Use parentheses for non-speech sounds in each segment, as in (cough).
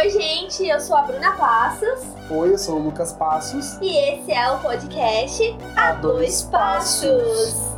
Oi, gente, eu sou a Bruna Passos. Oi, eu sou o Lucas Passos. E esse é o podcast A, Dois, Dois Passos. Passos.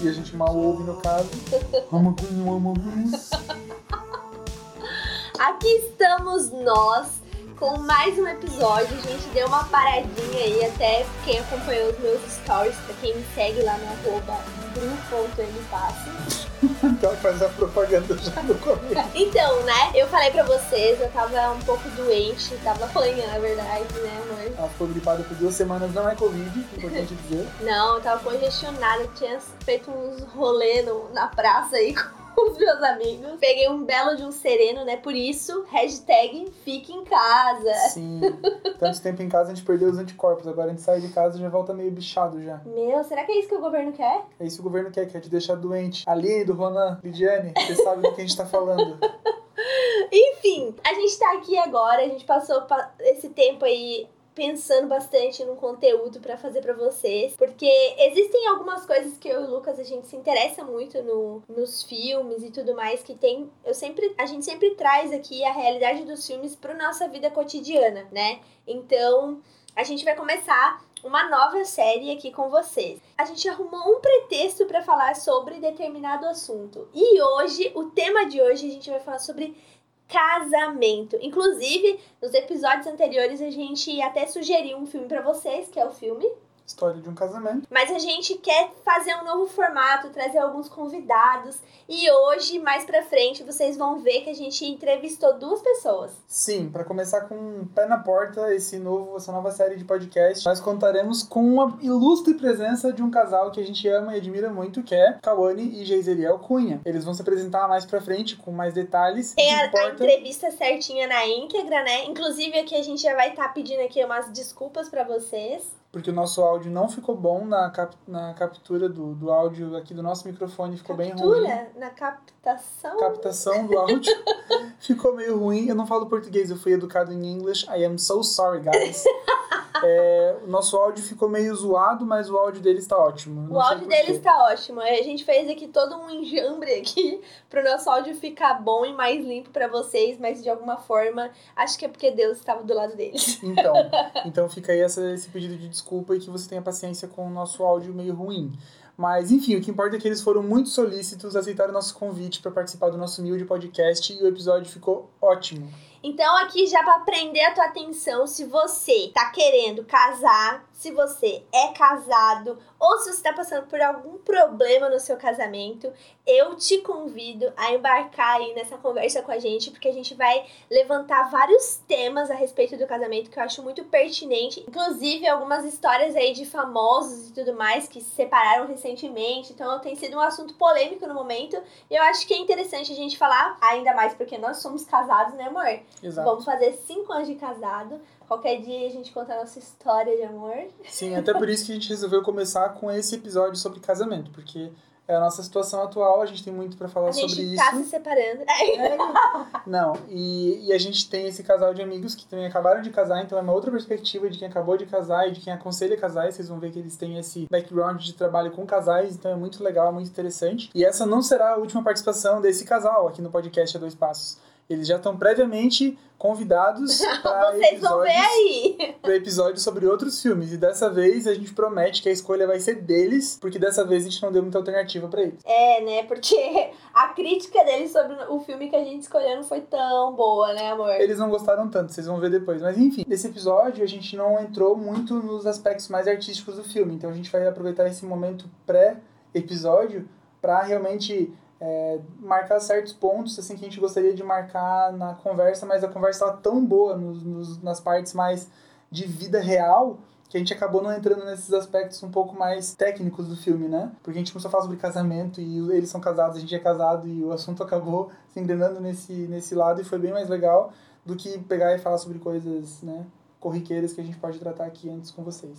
E a gente mal ouve no caso. Aqui estamos nós com mais um episódio. A gente deu uma paradinha aí, até quem acompanhou os meus stories, pra quem me segue lá no arroba. Então faz a propaganda já no começo. (laughs) Então, né? Eu falei pra vocês, eu tava um pouco doente, tava ruim, na verdade, né, amor? Ela ficou gripada por duas semanas, não é Covid, importante dizer. Não, eu tava congestionada, tinha feito uns rolê no, na praça aí com (laughs) os meus amigos. Peguei um belo de um sereno, né? Por isso, hashtag fique em casa. Sim. Tanto tempo em casa a gente perdeu os anticorpos. Agora a gente sai de casa e já volta meio bichado já. Meu, será que é isso que o governo quer? É isso que o governo quer, quer te deixar doente. Ali, do Ronan, Lidiane, você sabe do que a gente tá falando. (laughs) Enfim, a gente tá aqui agora, a gente passou esse tempo aí pensando bastante no conteúdo para fazer para vocês, porque existem algumas coisas que eu e o Lucas a gente se interessa muito no, nos filmes e tudo mais que tem, eu sempre a gente sempre traz aqui a realidade dos filmes para nossa vida cotidiana, né? Então, a gente vai começar uma nova série aqui com vocês. A gente arrumou um pretexto para falar sobre determinado assunto. E hoje, o tema de hoje, a gente vai falar sobre casamento. Inclusive, nos episódios anteriores a gente até sugeriu um filme para vocês, que é o filme História de um casamento. Mas a gente quer fazer um novo formato, trazer alguns convidados. E hoje, mais pra frente, vocês vão ver que a gente entrevistou duas pessoas. Sim, para começar com um pé na porta, esse novo, essa nova série de podcast, nós contaremos com a ilustre presença de um casal que a gente ama e admira muito, que é Kawane e Geiseliel Cunha. Eles vão se apresentar mais pra frente, com mais detalhes. Tem a, a, entrevista certinha na íntegra, né? Inclusive, aqui a gente já vai estar tá pedindo aqui umas desculpas para vocês porque o nosso áudio não ficou bom na, cap, na captura do, do áudio aqui do nosso microfone, ficou captura? bem ruim. Na captação? Captação do áudio (laughs) ficou meio ruim. Eu não falo português, eu fui educado em English. I am so sorry, guys. (laughs) É, o nosso áudio ficou meio zoado, mas o áudio dele está ótimo. O áudio dele está ótimo. A gente fez aqui todo um enjambre aqui (laughs) para o nosso áudio ficar bom e mais limpo para vocês, mas de alguma forma, acho que é porque Deus estava do lado deles. Então, (laughs) então fica aí essa, esse pedido de desculpa e que você tenha paciência com o nosso áudio meio ruim. Mas, enfim, o que importa é que eles foram muito solícitos, aceitaram o nosso convite para participar do nosso humilde podcast e o episódio ficou ótimo. Então, aqui já para prender a tua atenção, se você tá querendo casar, se você é casado ou se você está passando por algum problema no seu casamento, eu te convido a embarcar aí nessa conversa com a gente, porque a gente vai levantar vários temas a respeito do casamento que eu acho muito pertinente, inclusive algumas histórias aí de famosos e tudo mais que se separaram recentemente, então tem sido um assunto polêmico no momento, e eu acho que é interessante a gente falar, ainda mais porque nós somos casados, né, amor? Exato. Vamos fazer cinco anos de casado. Qualquer dia a gente conta a nossa história de amor. Sim, até por isso que a gente resolveu começar com esse episódio sobre casamento, porque é a nossa situação atual, a gente tem muito para falar sobre isso. A gente tá se separando. É, não, e, e a gente tem esse casal de amigos que também acabaram de casar, então é uma outra perspectiva de quem acabou de casar e de quem aconselha casais. Vocês vão ver que eles têm esse background de trabalho com casais, então é muito legal, muito interessante. E essa não será a última participação desse casal aqui no podcast A Dois Passos. Eles já estão previamente convidados (laughs) para Vocês vão ver aí. Para episódios sobre outros filmes. E dessa vez a gente promete que a escolha vai ser deles, porque dessa vez a gente não deu muita alternativa para eles. É, né? Porque (laughs) a crítica deles sobre o filme que a gente escolheu não foi tão boa, né, amor? Eles não gostaram tanto, vocês vão ver depois. Mas enfim, nesse episódio a gente não entrou muito nos aspectos mais artísticos do filme. Então a gente vai aproveitar esse momento pré-episódio para realmente é, marcar certos pontos assim que a gente gostaria de marcar na conversa, mas a conversa estava tão boa nos, nos, nas partes mais de vida real que a gente acabou não entrando nesses aspectos um pouco mais técnicos do filme, né? Porque a gente começou a falar sobre casamento e eles são casados, a gente é casado e o assunto acabou se engrenando nesse, nesse lado e foi bem mais legal do que pegar e falar sobre coisas, né? corriqueiras que a gente pode tratar aqui antes com vocês.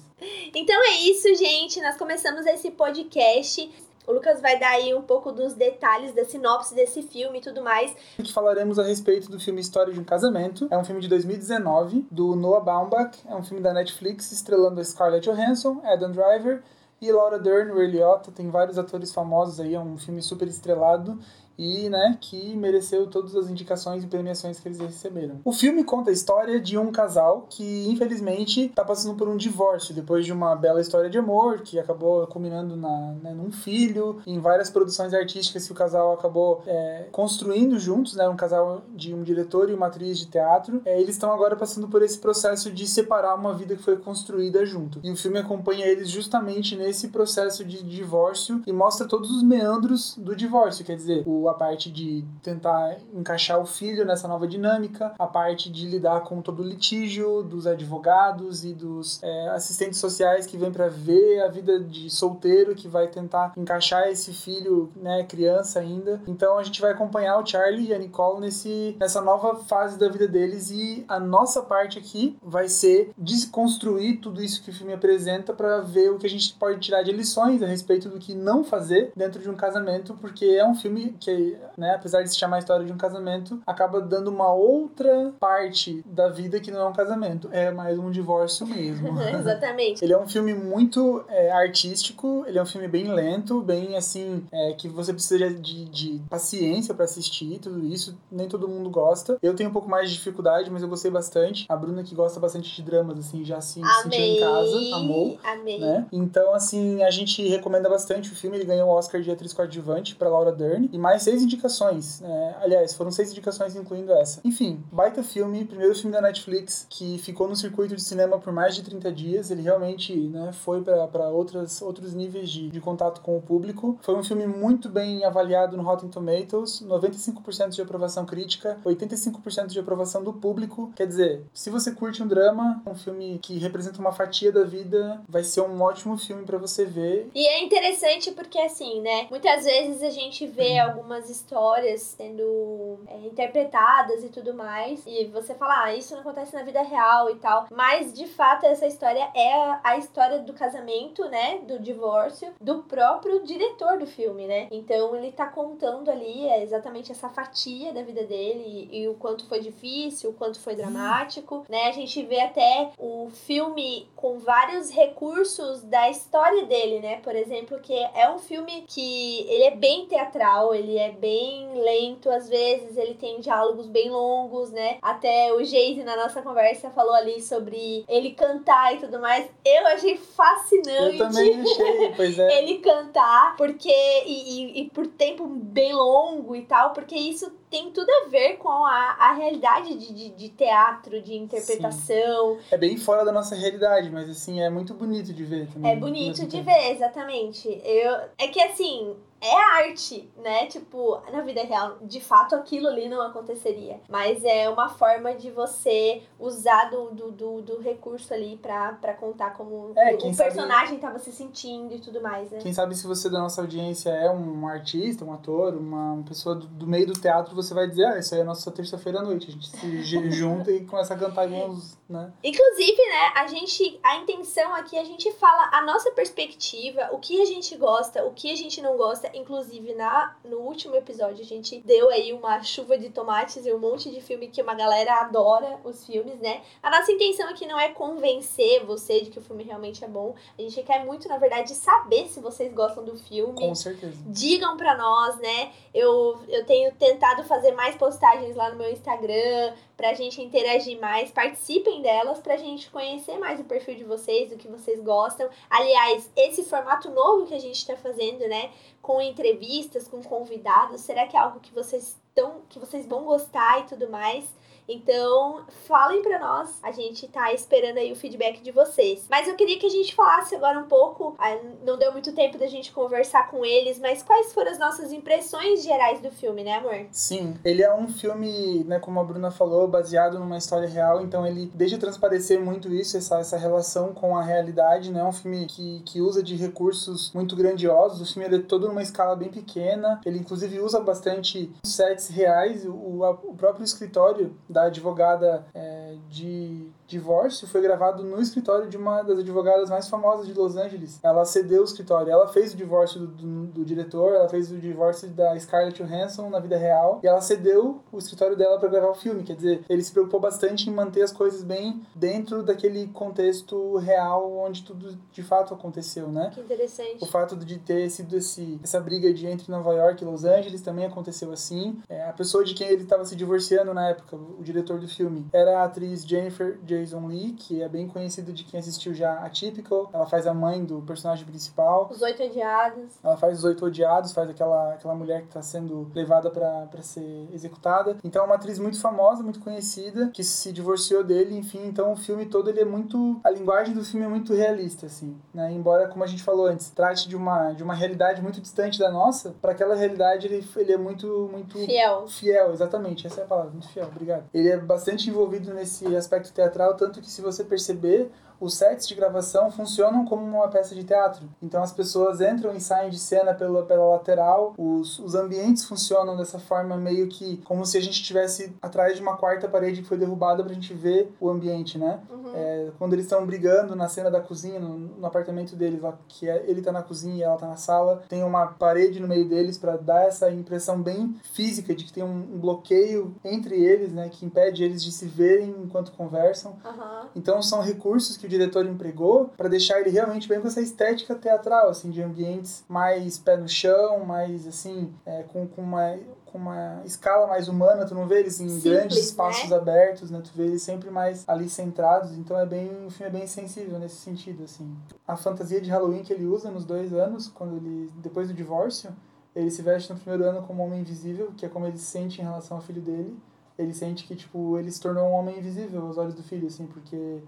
Então é isso, gente. Nós começamos esse podcast. O Lucas vai dar aí um pouco dos detalhes da sinopse desse filme e tudo mais. Aqui falaremos a respeito do filme História de um Casamento. É um filme de 2019, do Noah Baumbach. É um filme da Netflix, estrelando a Scarlett Johansson, Adam Driver e Laura Dern, Ray Liotta. Tem vários atores famosos aí, é um filme super estrelado e né, que mereceu todas as indicações e premiações que eles receberam. O filme conta a história de um casal que, infelizmente, está passando por um divórcio depois de uma bela história de amor que acabou culminando na, né, num filho, em várias produções artísticas que o casal acabou é, construindo juntos, né, um casal de um diretor e uma atriz de teatro. É, eles estão agora passando por esse processo de separar uma vida que foi construída junto. E o filme acompanha eles justamente nesse processo de divórcio e mostra todos os meandros do divórcio, quer dizer, o a parte de tentar encaixar o filho nessa nova dinâmica, a parte de lidar com todo o litígio dos advogados e dos é, assistentes sociais que vêm para ver a vida de solteiro, que vai tentar encaixar esse filho, né, criança ainda. Então a gente vai acompanhar o Charlie e a Nicole nesse, nessa nova fase da vida deles e a nossa parte aqui vai ser desconstruir tudo isso que o filme apresenta para ver o que a gente pode tirar de lições a respeito do que não fazer dentro de um casamento, porque é um filme que né, apesar de se chamar a história de um casamento, acaba dando uma outra parte da vida que não é um casamento. É mais um divórcio mesmo. (laughs) Exatamente. Ele é um filme muito é, artístico, ele é um filme bem lento, bem assim, é, que você precisa de, de paciência para assistir, tudo isso. Nem todo mundo gosta. Eu tenho um pouco mais de dificuldade, mas eu gostei bastante. A Bruna, que gosta bastante de dramas, assim, já se sentiu em casa, amou. Amei. Né? Então, assim, a gente recomenda bastante o filme. Ele ganhou o Oscar de atriz coadjuvante para Laura Dern. E mais seis indicações. É, aliás, foram seis indicações, incluindo essa. Enfim, baita filme, primeiro filme da Netflix que ficou no circuito de cinema por mais de 30 dias. Ele realmente né, foi para outros níveis de, de contato com o público. Foi um filme muito bem avaliado no Rotten Tomatoes, 95% de aprovação crítica, 85% de aprovação do público. Quer dizer, se você curte um drama, um filme que representa uma fatia da vida, vai ser um ótimo filme para você ver. E é interessante porque, assim, né? Muitas vezes a gente vê algumas algumas histórias sendo é, interpretadas e tudo mais. E você fala, ah, isso não acontece na vida real e tal. Mas de fato, essa história é a história do casamento, né? Do divórcio do próprio diretor do filme, né? Então ele tá contando ali é, exatamente essa fatia da vida dele e, e, o quanto foi difícil, o quanto foi dramático, né? A gente vê até o filme com vários recursos da história dele, né? Por exemplo, que é um filme que ele é bem teatral, ele é bem lento, às vezes ele tem diálogos bem longos, né? Até o Geise na nossa conversa falou ali sobre ele cantar e tudo mais. Eu achei fascinante. Eu também achei, pois é. (laughs) ele cantar, porque. E, e, e por tempo bem longo e tal, porque isso tem tudo a ver com a, a realidade de, de, de teatro, de interpretação. Sim. É bem fora da nossa realidade, mas assim, é muito bonito de ver também. É bonito de ver, exatamente. Eu, é que assim, é arte, né? Tipo, na vida real, de fato aquilo ali não aconteceria. Mas é uma forma de você usar do, do, do, do recurso ali pra, pra contar como é, o, o personagem tava se sentindo e tudo mais, né? Quem sabe se você da nossa audiência é um artista, um ator, uma pessoa do, do meio do teatro, você vai dizer, ah, isso aí é a nossa terça-feira à noite. A gente se (laughs) junta e começa a cantar alguns, né? Inclusive, né, a gente, a intenção aqui, a gente fala a nossa perspectiva, o que a gente gosta, o que a gente não gosta, Inclusive, na, no último episódio, a gente deu aí uma chuva de tomates e um monte de filme que uma galera adora os filmes, né? A nossa intenção aqui não é convencer você de que o filme realmente é bom. A gente quer muito, na verdade, saber se vocês gostam do filme. Com certeza. Digam pra nós, né? Eu, eu tenho tentado fazer mais postagens lá no meu Instagram pra gente interagir mais. Participem delas pra gente conhecer mais o perfil de vocês, do que vocês gostam. Aliás, esse formato novo que a gente tá fazendo, né? Com entrevistas, com convidados, será que é algo que vocês estão, que vocês vão gostar e tudo mais? Então, falem para nós. A gente tá esperando aí o feedback de vocês. Mas eu queria que a gente falasse agora um pouco. Ah, não deu muito tempo da gente conversar com eles, mas quais foram as nossas impressões gerais do filme, né, amor? Sim, ele é um filme, né, como a Bruna falou, baseado numa história real. Então, ele deixa transparecer muito isso, essa, essa relação com a realidade, né? É um filme que, que usa de recursos muito grandiosos. O filme é todo numa escala bem pequena. Ele, inclusive, usa bastante sets reais. O, o próprio escritório da advogada é, de divórcio foi gravado no escritório de uma das advogadas mais famosas de Los Angeles. Ela cedeu o escritório. Ela fez o divórcio do, do, do diretor, ela fez o divórcio da Scarlett Johansson na vida real. E ela cedeu o escritório dela para gravar o filme. Quer dizer, ele se preocupou bastante em manter as coisas bem dentro daquele contexto real onde tudo de fato aconteceu, né? Que interessante. O fato de ter sido esse, essa briga de entre Nova York e Los Angeles também aconteceu assim. É, a pessoa de quem ele estava se divorciando na época, o diretor do filme, era a atriz Jennifer Jason Lee, que é bem conhecida de quem assistiu já a Typical. Ela faz a mãe do personagem principal. Os Oito Odiados. Ela faz Os Oito Odiados, faz aquela, aquela mulher que está sendo levada para ser executada. Então é uma atriz muito famosa, muito conhecida, que se divorciou dele, enfim. Então o filme todo ele é muito. A linguagem do filme é muito realista, assim. Né? Embora, como a gente falou antes, trate de uma, de uma realidade muito distante da nossa, para aquela realidade ele, ele é muito, muito. Fiel. Fiel, exatamente. Essa é a palavra, muito fiel. Obrigado. Ele é bastante envolvido nesse aspecto teatral, tanto que se você perceber, os sets de gravação funcionam como uma peça de teatro. Então as pessoas entram e saem de cena pela, pela lateral, os, os ambientes funcionam dessa forma meio que como se a gente estivesse atrás de uma quarta parede que foi derrubada pra gente ver o ambiente, né? Uhum. É, quando eles estão brigando na cena da cozinha, no, no apartamento deles, lá, que é, ele tá na cozinha e ela tá na sala, tem uma parede no meio deles para dar essa impressão bem física de que tem um, um, bloqueio entre eles, né? Que impede eles de se verem enquanto conversam. Uhum. Então são recursos que o diretor empregou para deixar ele realmente bem com essa estética teatral, assim, de ambientes mais pé no chão, mais assim, é, com, com uma uma escala mais humana, tu não vê eles em Simples, grandes espaços né? abertos, né? Tu vê eles sempre mais ali centrados, então é bem, o filme é bem sensível nesse sentido, assim. A fantasia de Halloween que ele usa nos dois anos, quando ele depois do divórcio, ele se veste no primeiro ano como homem invisível, que é como ele se sente em relação ao filho dele. Ele sente que tipo ele se tornou um homem invisível aos olhos do filho, assim, porque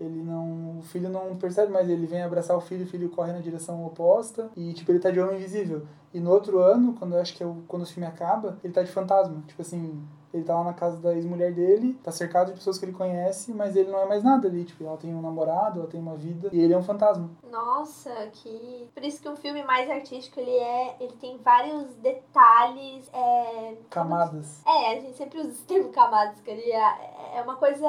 ele não. O filho não percebe, mas ele vem abraçar o filho, o filho corre na direção oposta e, tipo, ele tá de homem invisível. E no outro ano, quando eu acho que é o, quando o filme acaba, ele tá de fantasma. Tipo assim, ele tá lá na casa da ex-mulher dele, tá cercado de pessoas que ele conhece, mas ele não é mais nada ali. Tipo, ela tem um namorado, ela tem uma vida, e ele é um fantasma. Nossa, que. Por isso que um filme mais artístico, ele é. Ele tem vários detalhes. É... Camadas. É, a gente sempre usa esse termo camadas, que ele é, é uma coisa.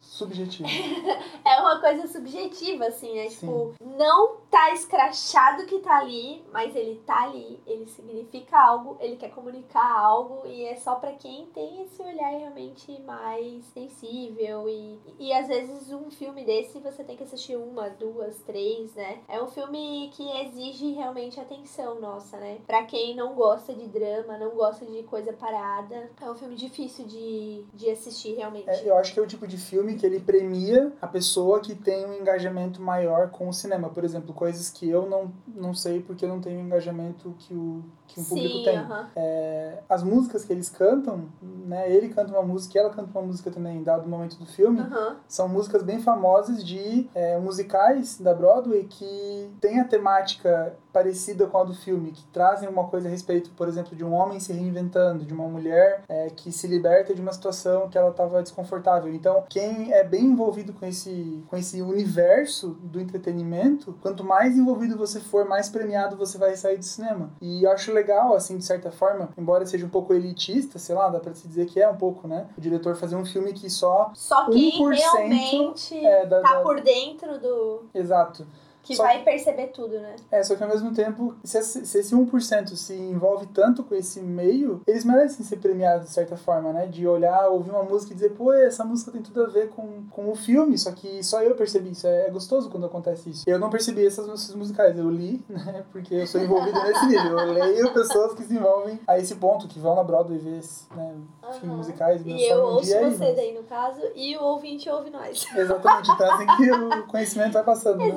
Subjetivo. (laughs) é uma coisa subjetiva, assim, né? Sim. Tipo, não tá escrachado que tá ali, mas ele tá ali, ele significa algo, ele quer comunicar algo, e é só pra quem tem esse olhar realmente mais sensível. E, e às vezes um filme desse você tem que assistir uma, duas, três, né? É um filme que exige realmente atenção nossa, né? Pra quem não gosta de drama, não gosta de coisa parada, é um filme difícil de, de assistir realmente. É, eu acho que é o tipo de filme que ele premia a pessoa que tem um engajamento maior com o cinema. Por exemplo, coisas que eu não, não sei porque eu não tenho engajamento que, o, que um público Sim, tem. aham. É, as músicas que eles cantam, né? Ele canta uma música e ela canta uma música também, dado o momento do filme. Aham. São músicas bem famosas de é, musicais da Broadway que tem a temática parecida com a do filme, que trazem uma coisa a respeito, por exemplo, de um homem se reinventando, de uma mulher é, que se liberta de uma situação que ela estava desconfortável. Então, quem é bem envolvido com esse, com esse universo do entretenimento, quanto mais envolvido você for, mais premiado você vai sair do cinema. E eu acho legal, assim, de certa forma, embora seja um pouco elitista, sei lá, dá pra se dizer que é um pouco, né? O diretor fazer um filme que só Só quem 1% realmente é, da- tá da- por dentro do. Exato. Que Só vai perceber tudo, né? É, só que ao mesmo tempo, se esse, se esse 1% se envolve tanto com esse meio, eles merecem ser premiados de certa forma, né? De olhar, ouvir uma música e dizer, pô, essa música tem tudo a ver com, com o filme, só que só eu percebi isso. É, é gostoso quando acontece isso. Eu não percebi essas músicas musicais, eu li, (laughs) né? Porque eu sou envolvido nesse nível. Eu leio pessoas que se envolvem a esse ponto, que vão na Broadway ver, né? Enfim, Aham. musicais. E só eu um ouço dia aí, você mas- daí, no caso, e o ouvinte ouve nós. Exatamente, então é assim que o conhecimento vai passando. né?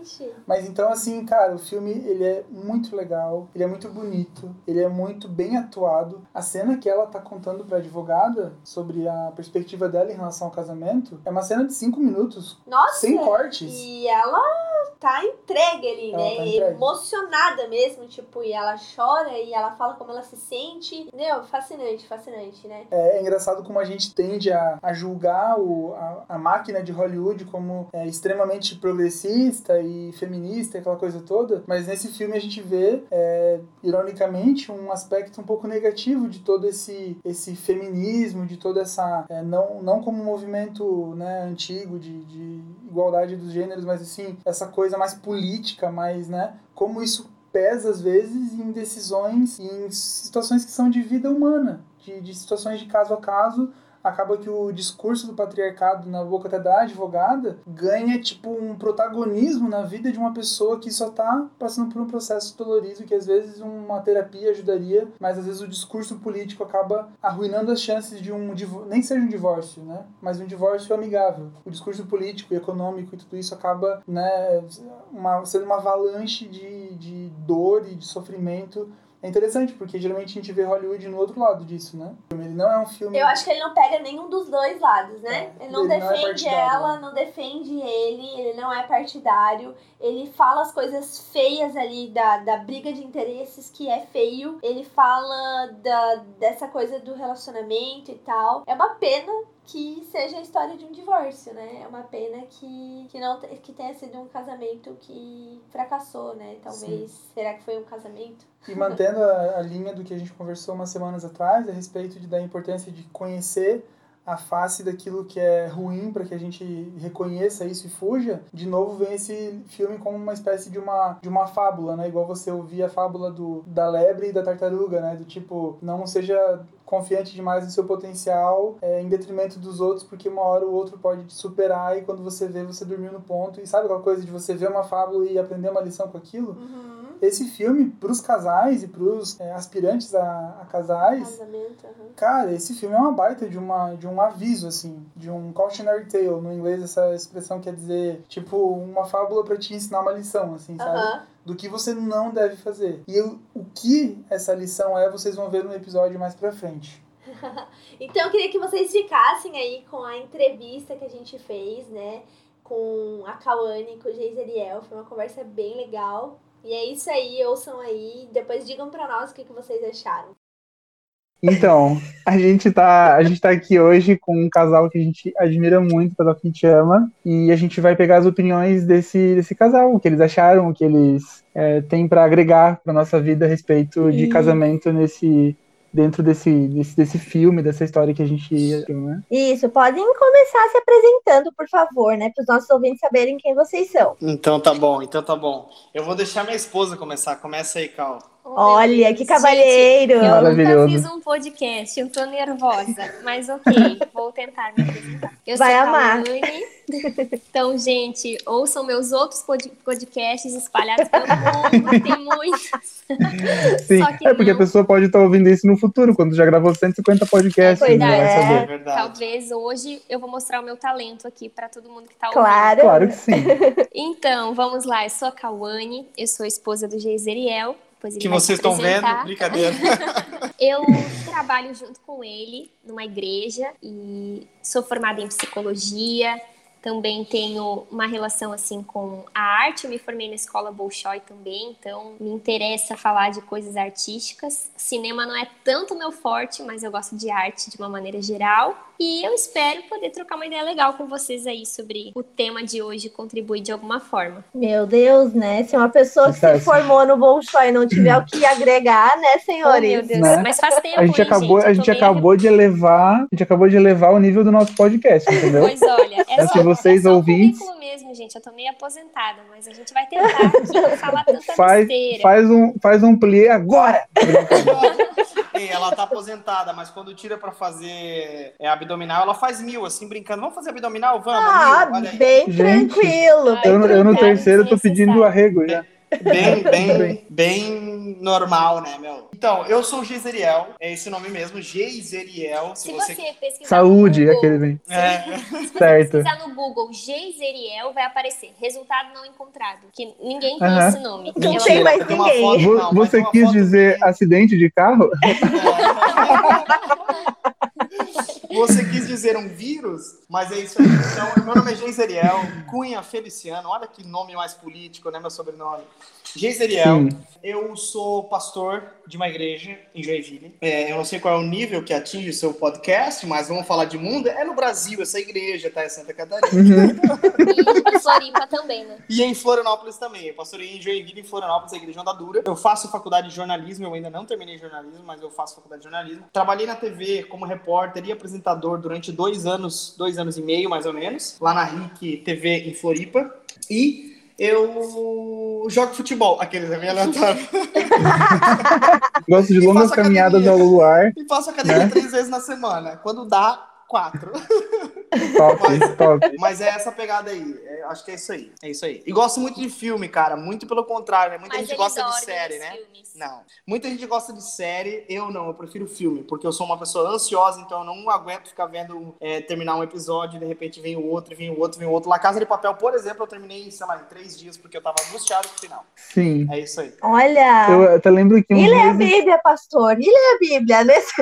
Exatamente. Mas então, assim, cara, o filme, ele é muito legal, ele é muito bonito, ele é muito bem atuado. A cena que ela tá contando pra advogada sobre a perspectiva dela em relação ao casamento é uma cena de cinco minutos, Nossa! sem cortes. E ela tá entregue ali, Ela né? tá entregue. Emocionada mesmo, tipo, e ela chora e ela fala como ela se sente. Meu, fascinante, fascinante, né? É, é engraçado como a gente tende a, a julgar o, a, a máquina de Hollywood como é, extremamente progressista e feminista, aquela coisa toda, mas nesse filme a gente vê, é, ironicamente, um aspecto um pouco negativo de todo esse, esse feminismo, de toda essa. é, não, não como um movimento né, antigo de, de igualdade dos gêneros, mas assim, essa coisa mais política, mais, né? Como isso pesa às vezes em decisões, em situações que são de vida humana, de, de situações de caso a caso. Acaba que o discurso do patriarcado na boca até da advogada ganha tipo um protagonismo na vida de uma pessoa que só tá passando por um processo dolorido que às vezes uma terapia ajudaria, mas às vezes o discurso político acaba arruinando as chances de um nem seja um divórcio, né? Mas um divórcio amigável. O discurso político e econômico e tudo isso acaba, né, uma, sendo uma avalanche de, de dor e de sofrimento. É interessante, porque geralmente a gente vê Hollywood no outro lado disso, né? Ele não é um filme. Eu acho que ele não pega nenhum dos dois lados, né? É, ele não ele não é defende ela, não defende ele, ele não é partidário. Ele fala as coisas feias ali da, da briga de interesses, que é feio. Ele fala da, dessa coisa do relacionamento e tal. É uma pena que seja a história de um divórcio, né? É uma pena que, que, não, que tenha sido um casamento que fracassou, né? Talvez. Será que foi um casamento? E mantendo a, a linha do que a gente conversou umas semanas atrás, a respeito de, da importância de conhecer a face daquilo que é ruim para que a gente reconheça isso e fuja, de novo vem esse filme como uma espécie de uma, de uma fábula, né? Igual você ouvia a fábula do, da lebre e da tartaruga, né? Do tipo, não seja confiante demais no seu potencial é, em detrimento dos outros, porque uma hora o outro pode te superar e quando você vê, você dormiu no ponto. E sabe aquela coisa de você ver uma fábula e aprender uma lição com aquilo? Uhum. Esse filme, pros casais e pros é, aspirantes a, a casais, Casamento, aham. cara, esse filme é uma baita de, uma, de um aviso, assim, de um cautionary tale. No inglês, essa expressão quer dizer, tipo, uma fábula pra te ensinar uma lição, assim, sabe? Do que você não deve fazer. E o, o que essa lição é, vocês vão ver no episódio mais pra frente. (laughs) Então eu queria que vocês ficassem aí com a entrevista que a gente fez, né? Com a Kawane, com o Geiseriel. Foi uma conversa bem legal. E é isso aí, ouçam aí. Depois digam pra nós o que, que vocês acharam. Então, a gente tá, a gente tá aqui hoje com um casal que a gente admira muito, um casal que a gente ama, e a gente vai pegar as opiniões desse, desse casal, o que eles acharam, o que eles é, têm pra agregar pra nossa vida a respeito de E- casamento nesse dentro desse, desse, desse filme, dessa história que a gente viu, né? Isso, podem começar se apresentando, por favor, né? Para os nossos ouvintes saberem quem vocês são. Então tá bom, então tá bom. Eu vou deixar minha esposa começar. Começa aí, Cal. Oh, Olha, Deus. que cavalheiro! Gente, eu Maravilhoso. nunca fiz um podcast, eu tô nervosa, mas ok, vou tentar me apresentar. Eu Vai sou amar. Kawane. Então, gente, ouçam meus outros pod- podcasts espalhados pelo mundo, tem muitos. Sim, Só que é porque a não- pessoa pode estar ouvindo isso no futuro, quando já gravou 150 podcasts, Pois né? Vai é. saber. É verdade. Talvez hoje eu vou mostrar o meu talento aqui pra todo mundo que tá ouvindo. Claro. Claro que sim. Então, vamos lá, eu sou a Kawane, eu sou esposa do Geiseriel. Que vocês estão vendo? Brincadeira. (laughs) Eu trabalho junto com ele numa igreja e sou formada em psicologia. Também tenho uma relação assim com a arte. Eu me formei na escola Bolshoi também, então me interessa falar de coisas artísticas. Cinema não é tanto meu forte, mas eu gosto de arte de uma maneira geral. E eu espero poder trocar uma ideia legal com vocês aí sobre o tema de hoje e contribuir de alguma forma. Meu Deus, né? Se uma pessoa que se formou no Bolshoi e não tiver o que agregar, né, Oh, senhores? meu Deus, Né? mas faz tempo, A gente hein, acabou, gente? a Eu gente acabou de elevar, a gente acabou de elevar o nível do nosso podcast, entendeu? Pois olha, é só, vocês é ouvintes- currículo mesmo, gente. Eu tô meio aposentada, mas a gente vai tentar aqui não (laughs) falar tanta Faz, besteira. faz um, faz um plié agora. Ei, ela tá aposentada, mas quando tira pra fazer é, abdominal, ela faz mil, assim, brincando. Vamos fazer abdominal? Vamos, Ah, mil. Bem Gente, tranquilo. Ai, bem Eu, no- eu no tranquilo. terceiro tô pedindo arrego já. Bem, (laughs) bem, bem. bem normal, né, meu? Então, eu sou o Geiseriel, é esse nome mesmo, Geiseriel. Se, Se você. você pesquisar Saúde, Google, aquele vem. É, se você (laughs) Certo. pesquisar no Google Geiseriel, vai aparecer resultado não encontrado, que ninguém tem Aham. esse nome. Não Eu- tem mais ninguém. foto- não, Você quis dizer acidente de carro? (laughs) Você quis dizer um vírus, mas é isso aí. Então, meu nome é Geiseriel Cunha Feliciano. Olha que nome mais político, né? Meu sobrenome. Geiseriel. Eu sou pastor de uma igreja em Joinville. É, eu não sei qual é o nível que atinge o seu podcast, mas vamos falar de mundo. É no Brasil essa igreja, tá? É Santa Catarina. E em Floripa também, né? E em Florianópolis também. Eu pastorei em Joinville, em Florianópolis, a igreja Andadura. Eu faço faculdade de jornalismo, eu ainda não terminei jornalismo, mas eu faço faculdade de jornalismo. Trabalhei na TV como repórter e apresentador durante dois anos, dois anos e meio, mais ou menos, lá na RIC TV em Floripa. E eu jogo futebol, aqueles é meio aleatório. (laughs) Gosto de longas caminhadas ao luar. E faço academia Né? três vezes na semana. Quando dá, quatro. (laughs) Top, Mas- top. Mas é essa pegada aí. É, acho que é isso aí. É isso aí. E gosto muito de filme, cara. Muito pelo contrário, né? Muita Mas gente ele gosta de série, né? filmes. Não. Muita gente gosta de série, eu não, eu prefiro filme, porque eu sou uma pessoa ansiosa, então eu não aguento ficar vendo é, terminar um episódio e de repente vem o outro, vem o outro, vem o outro. La Casa de Papel, por exemplo, eu terminei, sei lá, em três dias, porque eu tava angustiado com o final. Sim. É isso aí. Olha. Eu até lembro que um E lê a vezes, Bíblia, pastor. E lê a Bíblia. (laughs) Nesse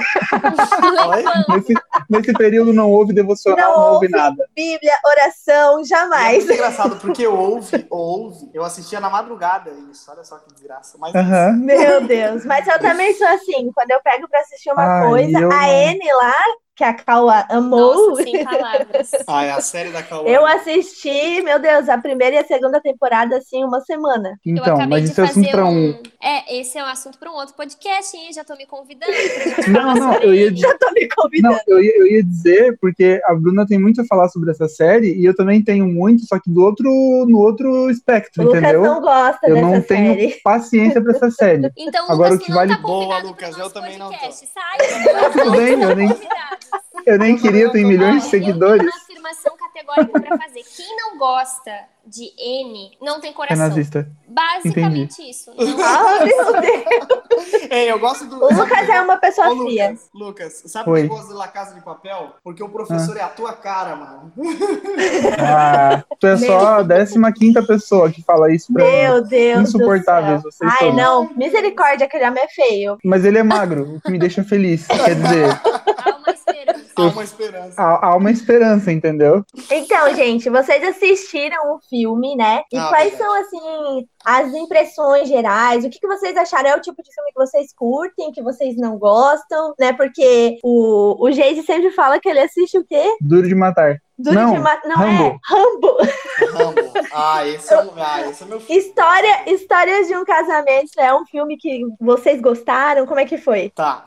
Oi? nesse, nesse período não houve devocional, Não não, houve houve. nada. Bíblia, oração, É jamais. muito engraçado, porque ouve, ouve, eu assistia na madrugada isso, olha só que desgraça. Mas Aham. Meu Deus. Mas eu também sou assim. Quando eu pego pra assistir uma Ai, coisa, eu a. N lá, que a Cauã amou. Nossa, (laughs) sem palavras. Ah, é a série da Cauã. Eu assisti, meu Deus, a primeira e a segunda temporada, assim, uma semana. eu Então, acabei mas de isso é assunto fazer pra um. um... É, esse é um assunto para um outro podcast, hein? Já tô me convidando. pra Não, não, eu ia (laughs) Já tô me convidando. Não, eu ia, eu ia dizer, porque a Bruna tem muito a falar sobre essa série, e eu também tenho muito, só que do outro, no outro espectro, o Lucas entendeu? não gosta Eu dessa não tenho série. paciência pra essa série. Então, Agora, Lucas, o que vale- tá Boa, Lucas, eu também não tô. podcast. Sai, Tudo bem, eu nem-. Eu nem queria, tem milhões de seguidores. Eu tenho uma afirmação categórica pra fazer. Quem não gosta de N não tem É coração. nazista. Basicamente isso. Não Ah, meu Deus. Ei, eu gosto do. O Lucas é uma pessoa Ô, fria. Lucas, Lucas, sabe Oi. por que eu gosto de La Casa de Papel? Porque o professor é a tua cara, mano. Ah, tu é só a 15 pessoa que fala isso pra mim. Meu Deus Insuportáveis do céu. vocês Ai, todos. não. Misericórdia, aquele homem é feio. Mas ele é magro, o que me deixa feliz. Quer dizer, esperança. Há uma esperança. há, há uma esperança, entendeu? Então, gente, vocês assistiram o filme, né? E Ah, quais verdade. são, assim, as impressões gerais? O que, que vocês acharam? É o tipo de filme que vocês curtem, que vocês não gostam, né? Porque o, o Geise sempre fala que ele assiste o quê? Duro de matar. Duro Não, de matar. Não Rambo. é? Rambo. Rambo. Ah, esse é, o... ah, esse é meu filho. História, Histórias de um Casamento é um filme que vocês gostaram? Como é que foi? Tá,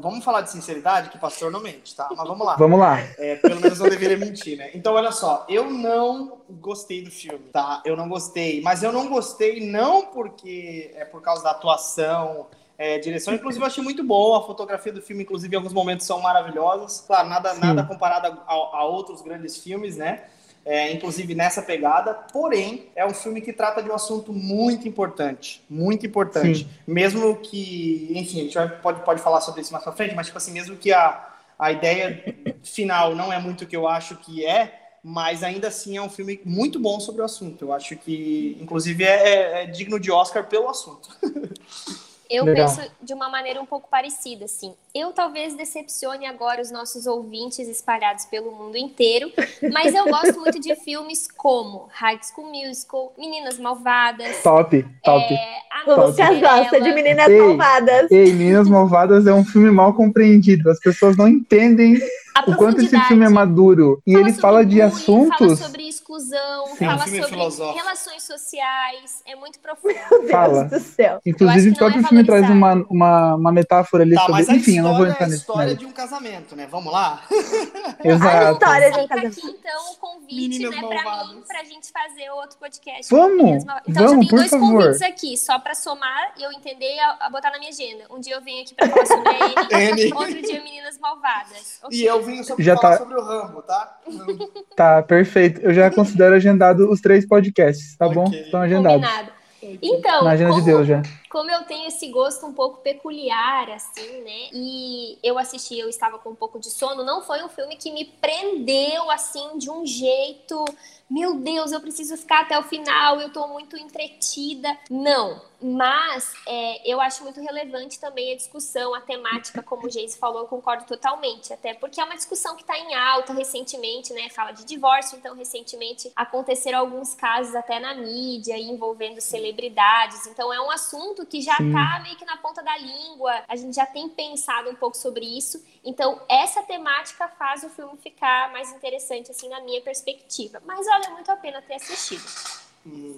vamos falar de sinceridade, que pastor não mente, tá? Mas vamos lá. Vamos lá. É, pelo menos não deveria mentir, né? Então, olha só, eu não gostei do filme, tá? Eu não gostei, mas eu não gostei não porque é por causa da atuação, é, direção, inclusive eu achei muito boa, a fotografia do filme, inclusive, em alguns momentos são maravilhosas. Claro, nada, Sim. nada comparado a, a outros grandes filmes, né? É, inclusive nessa pegada, porém, é um filme que trata de um assunto muito importante, muito importante. Sim. Mesmo que, enfim, a gente vai- pode, pode falar sobre isso mais pra frente, mas, tipo assim, mesmo que a, a ideia final não é muito o que eu acho que é, mas ainda assim é um filme muito bom sobre o assunto. Eu acho que, inclusive, é, é- é digno de Oscar pelo assunto. (laughs) Eu Legal. penso de uma maneira um pouco parecida, assim. Eu talvez decepcione agora os nossos ouvintes espalhados pelo mundo inteiro, (laughs) mas eu gosto muito de filmes como High School Musical, Meninas Malvadas, Top, top. é, A O Lucas gosta de Meninas Ei. Malvadas. Ei, Meninas Malvadas é um filme mal compreendido. As pessoas não entendem (laughs) o quanto esse filme é maduro. E ele sobre fala de bullying, assuntos. Fala sobre exclusão, Sim. É um fala sobre filosófico. relações sociais. É muito profundo. Meu Deus Fala. do céu. Inclusive, Eu o próprio é filme traz uma, uma, uma metáfora ali Tá, sobre. mas a Enfim, eu não vou história é entrar a história de um casamento, né? Vamos lá? (laughs) Exato. história de um casamento. aqui, então, o convite, Meninas né, pra mim, pra gente fazer outro podcast. Vamos, Então, vamos, já tem dois favor. convites aqui, só pra somar e eu entender e a, a botar na minha agenda. Um dia eu venho aqui pra falar sobre a N, (laughs) N. outro dia Meninas Malvadas. Ok. E eu vim sobre Já falar tá- sobre o Rambo, tá? (laughs) Tá, perfeito. Eu já (laughs) considero agendado os três podcasts, tá bom? Ok. Estão agendados. Combinado. Então, agenda de como- Deus já. como eu tenho esse gosto um pouco peculiar, assim, né? E eu assisti, eu estava com um pouco de sono. Não foi um filme que me prendeu, assim, de um jeito meu Deus, eu preciso ficar até o final, eu tô muito entretida. Não, mas é, eu acho muito relevante também a discussão, a temática, como o Geise falou, eu concordo totalmente, até porque é uma discussão que está em alta recentemente, né? Fala de divórcio, então recentemente aconteceram alguns casos até na mídia envolvendo celebridades, então é um assunto que já está meio que na ponta da língua, a gente já tem pensado um pouco sobre isso, então essa temática faz o filme ficar mais interessante, assim, na minha perspectiva. Mas vale muito a pena ter assistido.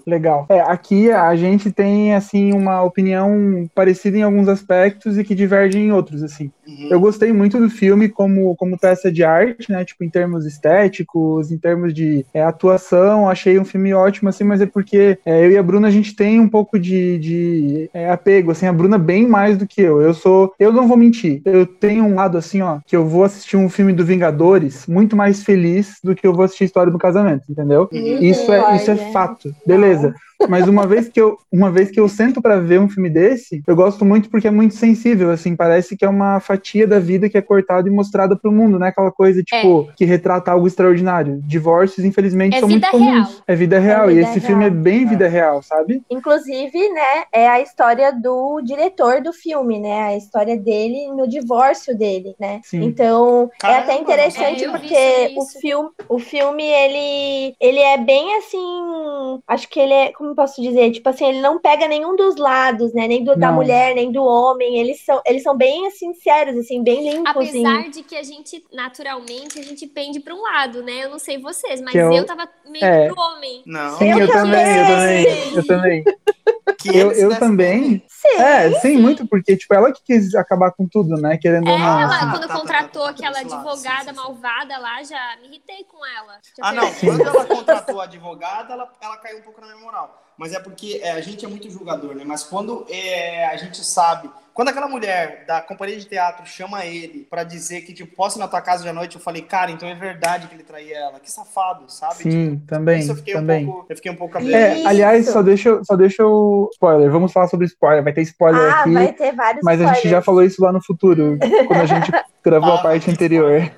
Legal. É, aqui a gente tem assim uma opinião parecida em alguns aspectos e que diverge em outros, assim. Uhum. Eu gostei muito do filme como, como peça de arte, né? Tipo, em termos estéticos, em termos de é, atuação, achei um filme ótimo, assim, mas é porque é, eu e a Bruna, a gente tem um pouco de, de é, apego, assim, a Bruna bem mais do que eu. Eu sou, eu não vou mentir, eu tenho um lado assim, ó, que eu vou assistir um filme do Vingadores muito mais feliz do que eu vou assistir a História do Casamento, entendeu? Uhum. Isso, é, isso é fato. Beleza. Mas uma vez que eu, uma vez que eu sento para ver um filme desse, eu gosto muito porque é muito sensível, assim, parece que é uma fatia da vida que é cortada e mostrada pro mundo, né? Aquela coisa, tipo, é. que retrata algo extraordinário. Divórcios, infelizmente, é são muito comuns. Real. É vida real. É vida e esse real. filme é bem vida real, sabe? Inclusive, né, é a história do diretor do filme, né? A história dele no divórcio dele, né? Sim. Então, Caramba, é até interessante é, porque o filme, o filme, ele, ele é bem assim. Acho que ele é. Como como posso dizer? Tipo assim, ele não pega nenhum dos lados, né? Nem do, da mulher, nem do homem. Eles são, eles são bem sinceros, assim, bem limpos. Apesar assim. de que a gente, naturalmente, a gente pende para um lado, né? Eu não sei vocês, mas eu, eu tava meio é. pro homem. Não. Sim, eu, eu também, eu também. Eu também. eu, eu também. Sim. É, sim, muito, porque, tipo, ela que quis acabar com tudo, né? Querendo é, ou não. Ela, assim. quando tá, contratou tá, tá, aquela advogada sim, malvada lá, já me irritei com ela. ah, não. Quando ela contratou a advogada, ela, ela caiu um pouco na minha moral mas é porque é, a gente é muito julgador, né? Mas quando é, a gente sabe quando aquela mulher da companhia de teatro chama ele para dizer que, tipo, posso ir na tua casa de noite, eu falei, cara, então é verdade que ele traía ela. Que safado, sabe? Sim, tipo, também. Isso eu fiquei também. um pouco. Eu fiquei um pouco é, Aliás, só deixa, só deixa o spoiler. Vamos falar sobre spoiler. Vai ter spoiler ah, aqui. Vai ter vários mas spoilers. a gente já falou isso lá no futuro, quando a gente (laughs) gravou ah, a parte anterior.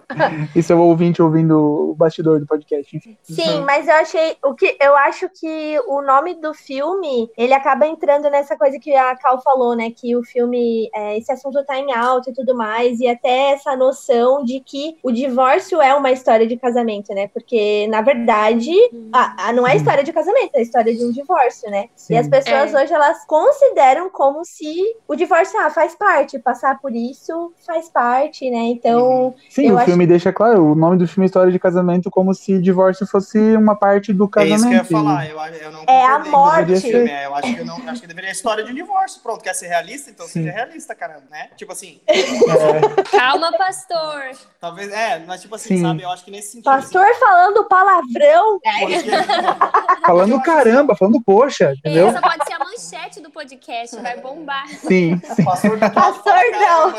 Isso é o ouvinte ouvindo o bastidor do podcast. Sim, mas eu achei. O que, eu acho que o nome do filme ele acaba entrando nessa coisa que a Cal falou, né? Que o filme, é, esse assunto tá em alta e tudo mais, e até essa noção de que o divórcio é uma história de casamento, né? Porque, na verdade, a, a não é história de casamento, é história de um divórcio, né? Sim. E as pessoas é. hoje elas consideram como se o divórcio ah, faz parte, passar por isso faz parte, né? Então. Sim, o filme deixa claro, o nome do filme é História de Casamento como se divórcio fosse uma parte do casamento. É isso que eu ia falar, eu, eu não É a morte. Filme, é, eu acho que, não, acho que deveria ser história de um divórcio. Pronto, quer ser realista? Então Sim. seja realista, caramba, né? Tipo assim. (laughs) É. Calma, pastor. Talvez, é, mas tipo assim, Sim. sabe? Eu acho que nesse sentido. Pastor assim, falando palavrão. É. falando caramba, falando poxa, entendeu? Essa pode ser a manchete do podcast, vai bombar. Sim. sim. Pastor, pastor não.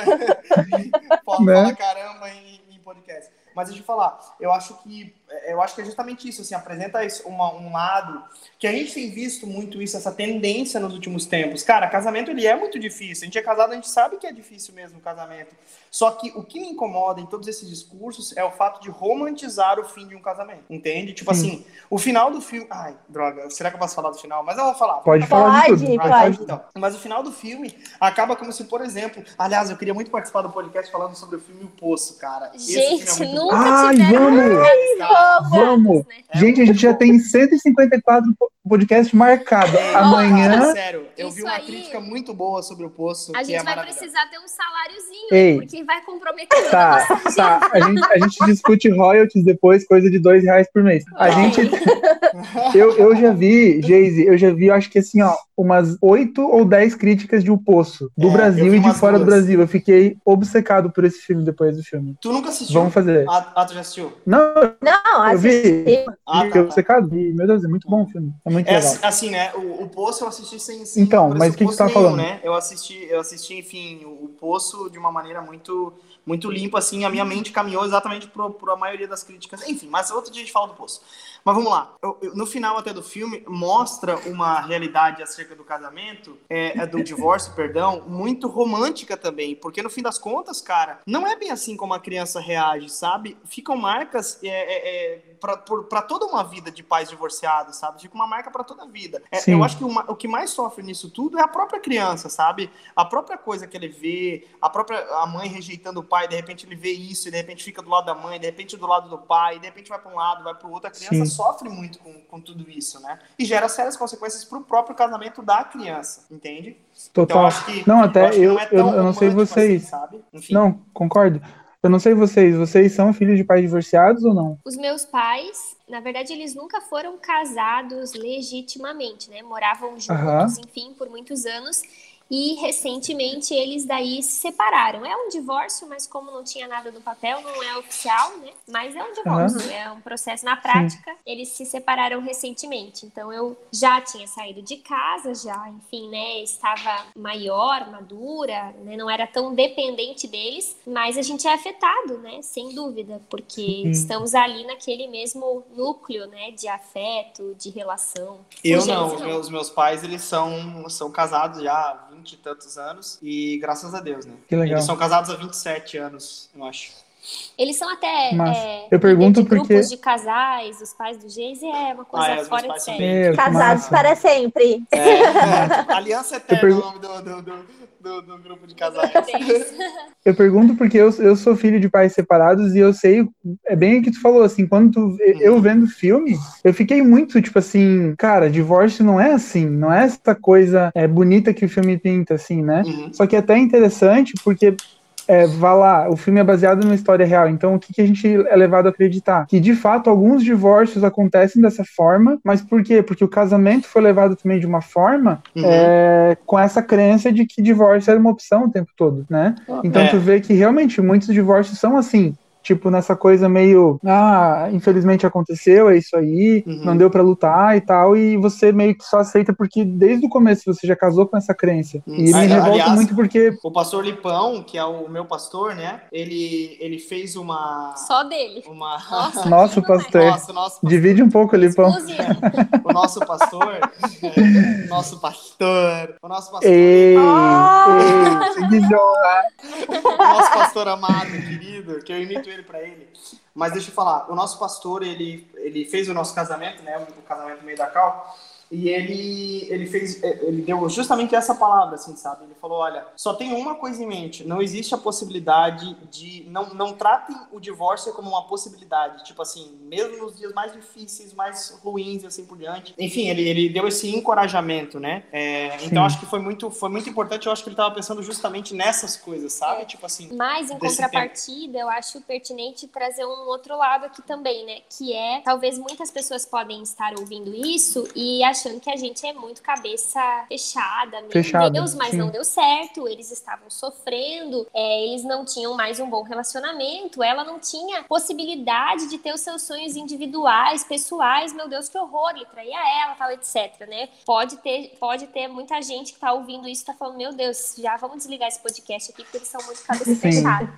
(laughs) né? caramba em, em podcast. Mas deixa eu falar, eu acho que eu acho que é justamente isso, assim, apresenta uma, um lado que a gente tem visto muito isso, essa tendência nos últimos tempos. Cara, casamento ele é muito difícil. A gente é casado, a gente sabe que é difícil mesmo o casamento. Só que o que me incomoda em todos esses discursos é o fato de romantizar o fim de um casamento. Entende? Tipo Sim. assim, o final do filme. Ai, droga, será que eu posso falar do final? Mas eu vou falar. Pode falar. Pode, tudo. pode. Então, mas o final do filme acaba como se, por exemplo. Aliás, eu queria muito participar do podcast falando sobre o filme O Poço, cara. Gente, é nunca Ai, vamos! Ai, vamos! Né? Gente, a gente já tem 154 podcasts marcados. É, Amanhã. sério, eu Isso vi uma aí, crítica muito boa sobre o Poço. A gente é vai precisar ter um saláriozinho, Ei, porque vai comprometer tá, tá. A gente, a gente discute royalties depois, coisa de dois reais por mês. A gente. eu, eu já vi, Geise, eu já vi, acho que assim, ó, umas oito ou dez críticas de O Poço, do é, Brasil e de fora duas. do Brasil. Eu fiquei obcecado por esse filme depois do filme. Tu nunca assistiu? Vamos fazer. Ah, ah tu já assistiu? Não, não, eu vi. Ah, tá, tá. obcecado. E, meu Deus, é muito bom o filme. É muito é, legal. Assim, né? O, o Poço eu assisti sem. sem então, mas o que, que você tá falando? Né? Eu assisti, eu assisti, enfim, o Poço de uma maneira muito muito limpo, assim, a minha mente caminhou exatamente para a maioria das críticas. Enfim, mas outro dia a gente fala do Poço. Mas vamos lá. Eu, eu, no final até do filme, mostra uma realidade acerca do casamento, é, é, do divórcio, (laughs) perdão, muito romântica também. Porque no fim das contas, cara, não é bem assim como a criança reage, sabe? Ficam marcas. É, é, é para toda uma vida de pais divorciados, sabe? Fica uma marca para toda a vida. É, eu acho que uma, o que mais sofre nisso tudo é a própria criança, sabe? A própria coisa que ele vê, a própria a mãe rejeitando o pai, de repente ele vê isso, e de repente fica do lado da mãe, de repente do lado do pai, de repente vai para um lado, vai para o outro. A criança Sim. sofre muito com, com tudo isso, né? E gera sérias consequências para o próprio casamento da criança, entende? Então, Total. acho que, Não, até que eu- é eu- tão eu não sei romântico vocês. assim. Não, concordo. Eu não sei vocês, vocês são filhos de pais divorciados ou não? Os meus pais, na verdade, eles nunca foram casados legitimamente, né? Moravam juntos, Aham. enfim, por muitos anos. E recentemente eles daí se separaram. É um divórcio, mas como não tinha nada no papel, não é oficial, né? Mas é um divórcio, é um processo na prática. Eles se separaram recentemente. Então eu já tinha saído de casa, já, enfim, né? Estava maior, madura, né? Não era tão dependente deles, mas a gente é afetado, né? Sem dúvida, porque Sim. estamos ali naquele mesmo núcleo, né? De afeto, de relação. Eu não, Geis meus, meus pais, eles são, são casados já há 20 e tantos anos, e graças a Deus, né? Que legal. Eles são casados há 27 anos, eu acho. Eles são até. Massa. é, Eu pergunto porque- grupos de casais, os pais do Geise é uma coisa Ah, é, fora de série. Casados massa. para sempre. É, (laughs) é, Aliança Eterna é o nome do, do, do, do- do grupo de casais. (laughs) (laughs) Eu pergunto porque eu, eu sou filho de pais separados e eu sei, é bem o que tu falou, assim, quando tu, eu vendo filme, eu fiquei muito, tipo assim, cara, divórcio não é assim, não é essa coisa é, bonita que o filme pinta, assim, né? Uhum. Só que é até interessante porque, é, vá lá, o filme é baseado numa história real, então o que, que a gente é levado a acreditar? Que de fato alguns divórcios acontecem dessa forma, mas por quê? Porque o casamento foi levado também de uma forma Uhum. é, com essa crença de que divórcio era uma opção o tempo todo, né? Então É. tu vê que realmente muitos divórcios são assim. Tipo, nessa coisa meio, ah, infelizmente aconteceu, é isso aí, Uhum. não deu pra lutar e tal, e você meio que só aceita porque desde o começo você já casou com essa crença. Hum. E me revolta muito porque O pastor Lipão, que é o meu pastor, né? Ele, ele fez uma. Só dele. uma... Nossa, (laughs) Nosso pastor. Nossa, nosso pastor. divide um pouco ali, pão. Exclusivo. O nosso pastor. é, (laughs) nosso pastor. O nosso pastor. Ei, Ah! ei, o nosso pastor amado, querido, que eu imito ele pra ele. Mas deixa eu falar, o nosso pastor, ele, ele fez o nosso casamento, né? O casamento meio da Cal. E ele, ele fez, ele deu justamente essa palavra, assim, sabe? Ele falou, olha, só tem uma coisa em mente, não existe a possibilidade de, não, não tratem o divórcio como uma possibilidade, tipo assim, mesmo nos dias mais difíceis, mais ruins e assim por diante. Enfim, ele, ele deu esse encorajamento, né? É, então acho que foi muito, foi muito importante, eu acho que ele estava pensando justamente nessas coisas, sabe? Tipo assim, Mas, em contrapartida, eu acho pertinente trazer um outro lado aqui também, né? Que é, talvez muitas pessoas podem estar ouvindo isso e achando que a gente é muito cabeça fechada, meu Fechada, Deus, mas sim. não deu certo, eles estavam sofrendo, é, eles não tinham mais um bom relacionamento, ela não tinha possibilidade de ter os seus sonhos individuais, pessoais, meu Deus, que horror, ele traía ela, tal, etc, né? Pode ter, pode ter muita gente que tá ouvindo isso e tá falando, meu Deus, já vamos desligar esse podcast aqui porque eles são muito cabeça Sim. fechada.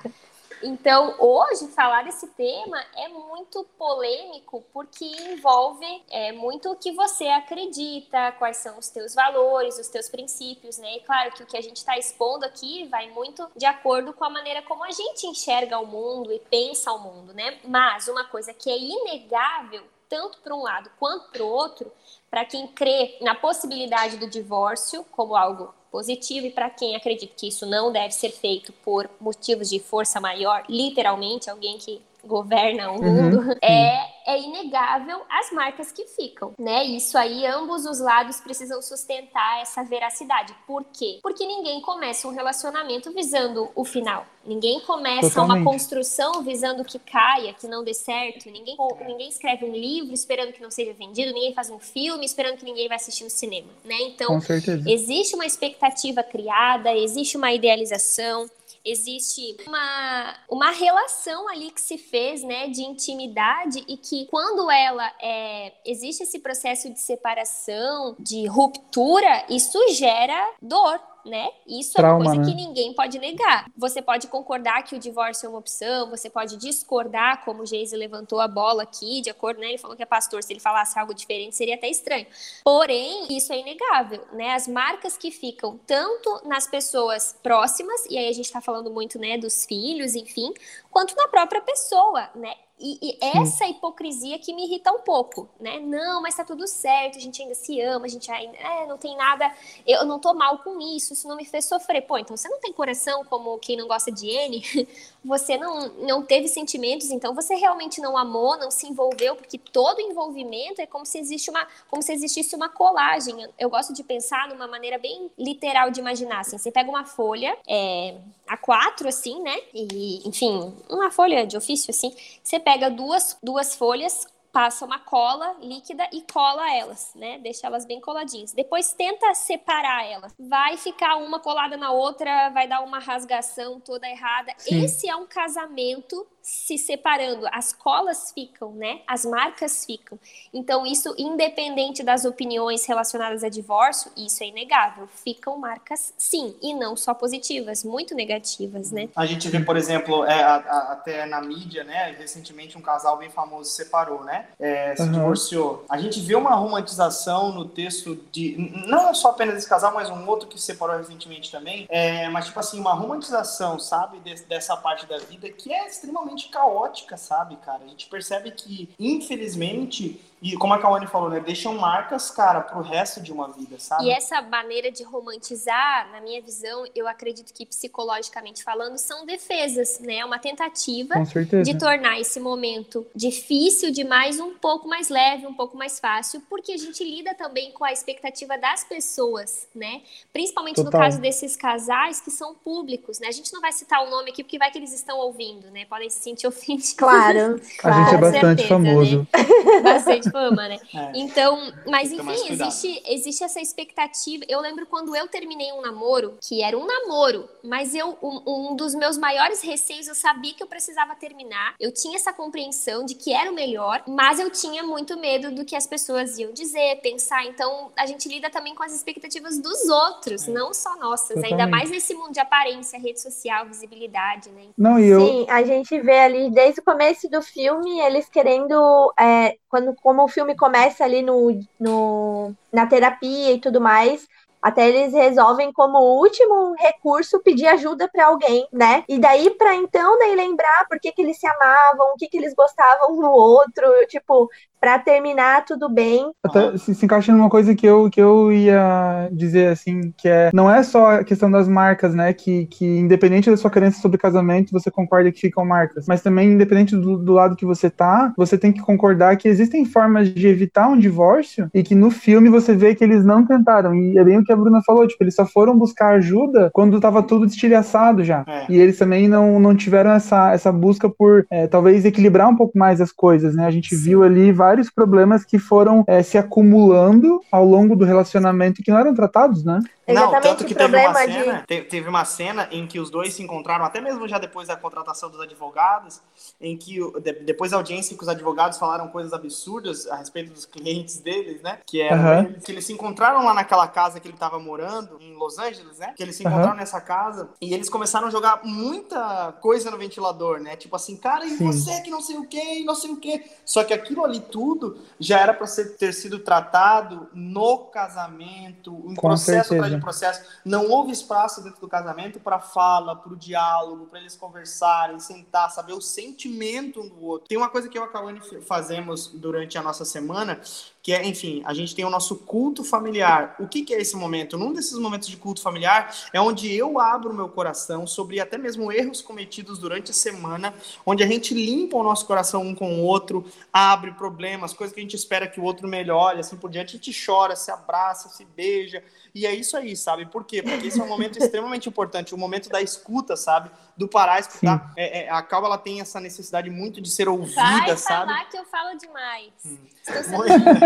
Então, hoje, falar desse tema é muito polêmico porque envolve é, muito o que você acredita, quais são os teus valores, os teus princípios, né? E claro que o que a gente está expondo aqui vai muito de acordo com a maneira como a gente enxerga o mundo e pensa o mundo, né? Mas uma coisa que é inegável, tanto para um lado quanto para o outro, para quem crê na possibilidade do divórcio como algo positivo e para quem acredita que isso não deve ser feito por motivos de força maior, literalmente alguém que governa o mundo, é, é inegável as marcas que ficam, né? Isso aí, ambos os lados precisam sustentar essa veracidade. Por quê? Porque ninguém começa um relacionamento visando o final. Ninguém começa Totalmente. uma construção visando que caia, que não dê certo. Ninguém, ninguém escreve um livro esperando que não seja vendido. Ninguém faz um filme esperando que ninguém vai assistir no cinema, né? Então. Existe uma expectativa criada, existe uma idealização, existe uma, uma relação ali que se fez, né, de intimidade e que quando ela é, existe esse processo de separação, de ruptura, isso gera dor. Né? Isso Trauma, é uma coisa né? que ninguém pode negar. Você pode concordar que o divórcio é uma opção, você pode discordar, como o Geise levantou a bola aqui, de acordo, né? Ele falou que é pastor, se ele falasse algo diferente seria até estranho. Porém, isso é inegável, né? As marcas que ficam tanto nas pessoas próximas, e aí a gente tá falando muito, né, dos filhos, enfim, quanto na própria pessoa, né? E, e essa hipocrisia que me irrita um pouco, né? Não, mas tá tudo certo, a gente ainda se ama, a gente ainda. É, não tem nada. Eu não tô mal com isso, isso não me fez sofrer. Pô, então você não tem coração como quem não gosta de N, (laughs) você não, não teve sentimentos, então você realmente não amou, não se envolveu, porque todo envolvimento é como se, existe uma, como se existisse uma colagem. Eu gosto de pensar numa maneira bem literal de imaginar. Assim, você pega uma folha, é, A4, assim, né? E, enfim, uma folha de ofício, assim. Você pega duas, duas folhas, passa uma cola líquida e cola elas, né? Deixa elas bem coladinhas. Depois tenta separar elas. Vai ficar uma colada na outra, vai dar uma rasgação toda errada. Sim. Esse é um casamento se separando. As colas ficam, né? As marcas ficam. Então, isso, independente das opiniões relacionadas a divórcio, isso é inegável. Ficam marcas, sim, e não só positivas, muito negativas, né? A gente vê, por exemplo, é, a, a, até na mídia, né? Recentemente, um casal bem famoso se separou, né? É, se uhum. divorciou. A gente vê uma romantização no texto de. Não só apenas esse casal, mas um outro que se separou recentemente também. É, mas, tipo assim, uma romantização, sabe? dessa parte da vida que é extremamente extremamente caótica, sabe, cara? A gente percebe que, infelizmente, e como a Kawane falou, né? Deixam marcas, cara, pro resto de uma vida, sabe? E essa maneira de romantizar, na minha visão, eu acredito que psicologicamente falando, são defesas, né? Uma tentativa de tornar esse momento difícil demais um pouco mais leve, um pouco mais fácil, porque a gente lida também com a expectativa das pessoas, né? Principalmente Total. no caso desses casais que são públicos, né? A gente não vai citar o nome aqui porque vai que eles estão ouvindo, né? Podem se sentir ofendidos. Claro. (laughs) claro. A gente é bastante certeza, famoso. Né? (laughs) Bastante fama, né? (laughs) É. Então, mas enfim, existe, existe essa expectativa. Eu lembro quando eu terminei um namoro, que era um namoro, mas eu um, um dos meus maiores receios, eu sabia que eu precisava terminar. Eu tinha essa compreensão de que era o melhor, mas eu tinha muito medo do que as pessoas iam dizer, pensar. Então, a gente lida também com as expectativas dos outros, é. não só nossas. Totalmente. Ainda mais nesse mundo de aparência, rede social, visibilidade, né? Não, e eu... Sim, a gente vê ali desde o começo do filme eles querendo, é, quando como o filme começa ali no, no, na terapia e tudo mais, até eles resolvem como último recurso pedir ajuda para alguém, né? E daí para então daí lembrar por que, que eles se amavam, o que, que eles gostavam um no outro, tipo, para terminar tudo bem. Até se, se, encaixa numa coisa que eu, que eu ia dizer assim, que é não é só a questão das marcas, né? Que, que independente da sua crença sobre casamento, você concorda que ficam marcas. Mas também, independente do, do lado que você tá, você tem que concordar que existem formas de evitar um divórcio e que no filme você vê que eles não tentaram. E é bem o que a Bruna falou, tipo, eles só foram buscar ajuda quando tava tudo estilhaçado já. É. E eles também não, não tiveram essa, essa busca por é, talvez equilibrar um pouco mais as coisas, né? A gente Sim. viu ali vários vários problemas que foram é, se acumulando ao longo do relacionamento que não eram tratados, né? Não, tanto que teve uma, cena, de... teve uma cena em que os dois se encontraram, até mesmo já depois da contratação dos advogados, em que depois da audiência que os advogados falaram coisas absurdas a respeito dos clientes deles, né? Que era uhum. que eles se encontraram lá naquela casa que ele estava morando, em Los Angeles, né? Que eles se encontraram uhum. nessa casa e eles começaram a jogar muita coisa no ventilador, né? Tipo assim, cara, e Sim. você que não sei o que, não sei o que. Só que aquilo ali tudo já era para ter sido tratado no casamento, em Com processo certeza processo, não houve espaço dentro do casamento para fala, para o diálogo, para eles conversarem, sentar, saber o sentimento um do outro. Tem uma coisa que eu e a Kawane fazemos durante a nossa semana, que é, enfim, a gente tem o nosso culto familiar. O que, que é esse momento? Num desses momentos de culto familiar é onde eu abro meu coração sobre até mesmo erros cometidos durante a semana, onde a gente limpa o nosso coração um com o outro, abre problemas, coisas que a gente espera que o outro melhore, assim por diante, a gente chora, se abraça, se beija, e é isso aí, sabe? Por quê? Porque esse é um momento extremamente importante, o momento da escuta, sabe? Do parar, escutar. É, é, a Calva, ela tem essa necessidade muito de ser ouvida, Vai sabe? Vai falar que eu falo demais. Hum. Estou sendo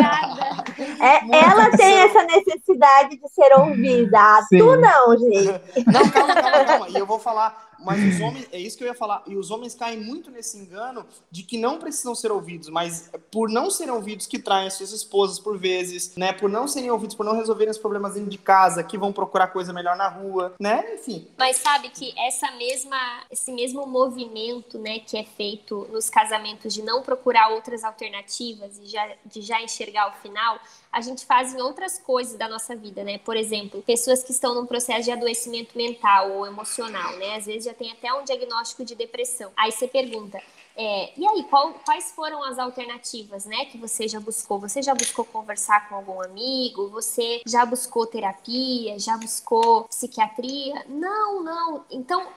obrigada. É, ela tem essa necessidade de ser ouvida. Sim. Tu não, gente. Não, calma, calma, calma. E eu vou falar mas os (laughs) homens, é isso que eu ia falar, e os homens caem muito nesse engano de que não precisam ser ouvidos, mas por não serem ouvidos que traem suas esposas por vezes, né? Por não serem ouvidos, por não resolverem os problemas dentro de casa, que vão procurar coisa melhor na rua, né? Enfim. Mas sabe que essa mesma, esse mesmo movimento, né, que é feito nos casamentos de não procurar outras alternativas e já, de já enxergar o final, a gente faz em outras coisas da nossa vida, né? Por exemplo, pessoas que estão num processo de adoecimento mental ou emocional, né? Às vezes já tem até um diagnóstico de depressão. Aí você pergunta, É, e aí, qual, quais foram as alternativas, né, que você já buscou? Você já buscou conversar com algum amigo? Você já buscou terapia? Já buscou psiquiatria? Não, não. Então,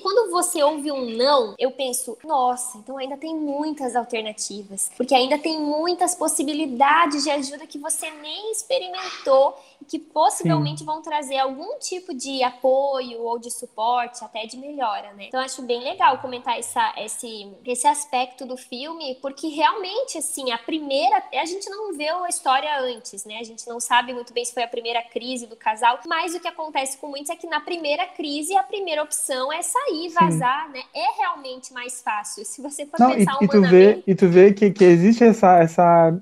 quando você ouve um não, eu penso, nossa, então ainda tem muitas alternativas, porque ainda tem muitas possibilidades de ajuda que você nem experimentou e que possivelmente Sim. vão trazer algum tipo de apoio ou de suporte, até de melhora, né? Então, acho bem legal comentar essa, esse, esse aspecto do filme, porque realmente, assim, a primeira. A gente não vê a história antes, né? A gente não sabe muito bem se foi a primeira crise do casal, mas o que acontece com muitos é que na primeira crise a primeira opção é sair, vazar, Sim. né? É realmente mais fácil. Se você for não, pensar e, e tu vê E tu vê que, que existe essa, essa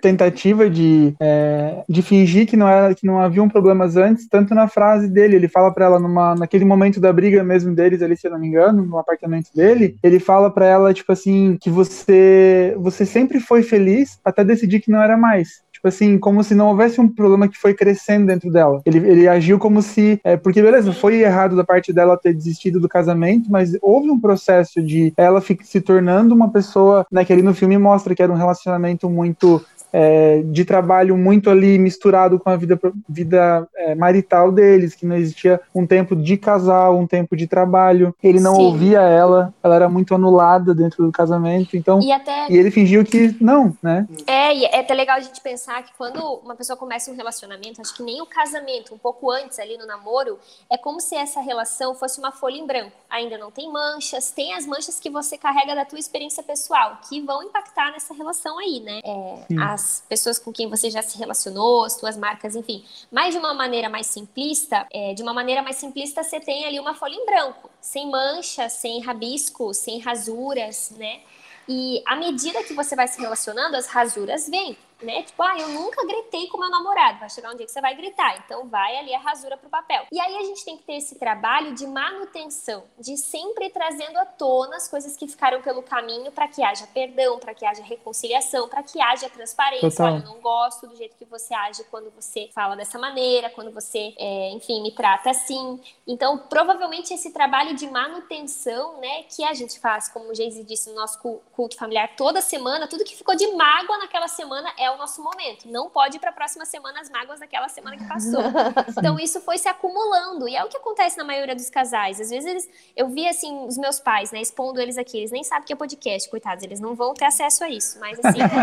tentativa de, é, de fingir que não era que não haviam problemas antes, tanto na frase dele, ele fala para ela numa naquele momento da briga mesmo deles ali, se eu não me engano, no apartamento dele, ele fala para ela tipo assim que você você sempre foi feliz até decidir que não era mais. Tipo assim, como se não houvesse um problema que foi crescendo dentro dela. Ele, ele agiu como se. É, porque, beleza, foi errado da parte dela ter desistido do casamento, mas houve um processo de ela se tornando uma pessoa. Né, que ali no filme mostra que era um relacionamento muito é, de trabalho muito ali misturado com a vida, vida é, marital deles, que não existia um tempo de casal, um tempo de trabalho. Ele não Sim. ouvia ela, ela era muito anulada dentro do casamento, então. E, até... e ele fingiu que não, né? É, e é até legal a gente pensar que quando uma pessoa começa um relacionamento, acho que nem o casamento, um pouco antes ali no namoro, é como se essa relação fosse uma folha em branco. Ainda não tem manchas, tem as manchas que você carrega da tua experiência pessoal, que vão impactar nessa relação aí, né? É, as pessoas com quem você já se relacionou, as suas marcas, enfim. Mas de uma maneira mais simplista, é, de uma maneira mais simplista, você tem ali uma folha em branco, sem manchas, sem rabisco, sem rasuras, né? E à medida que você vai se relacionando, as rasuras vêm né? Tipo, ah, eu nunca gritei com meu namorado. Vai chegar um dia que você vai gritar. Então vai ali a rasura pro papel. E aí a gente tem que ter esse trabalho de manutenção, de sempre trazendo à tona as coisas que ficaram pelo caminho para que haja perdão, para que haja reconciliação, para que haja transparência. Total. Olha, eu não gosto do jeito que você age quando você fala dessa maneira, quando você, é, enfim, me trata assim. Então, provavelmente esse trabalho de manutenção, né, que a gente faz, como o Geise disse no nosso culto familiar toda semana, tudo que ficou de mágoa naquela semana é é o nosso momento. Não pode ir para a próxima semana as mágoas daquela semana que passou. (laughs) então isso foi se acumulando e é o que acontece na maioria dos casais. Às vezes eles, eu vi assim os meus pais, né, expondo eles aqui, eles nem sabem que é podcast, coitados, eles não vão ter acesso a isso, mas assim, com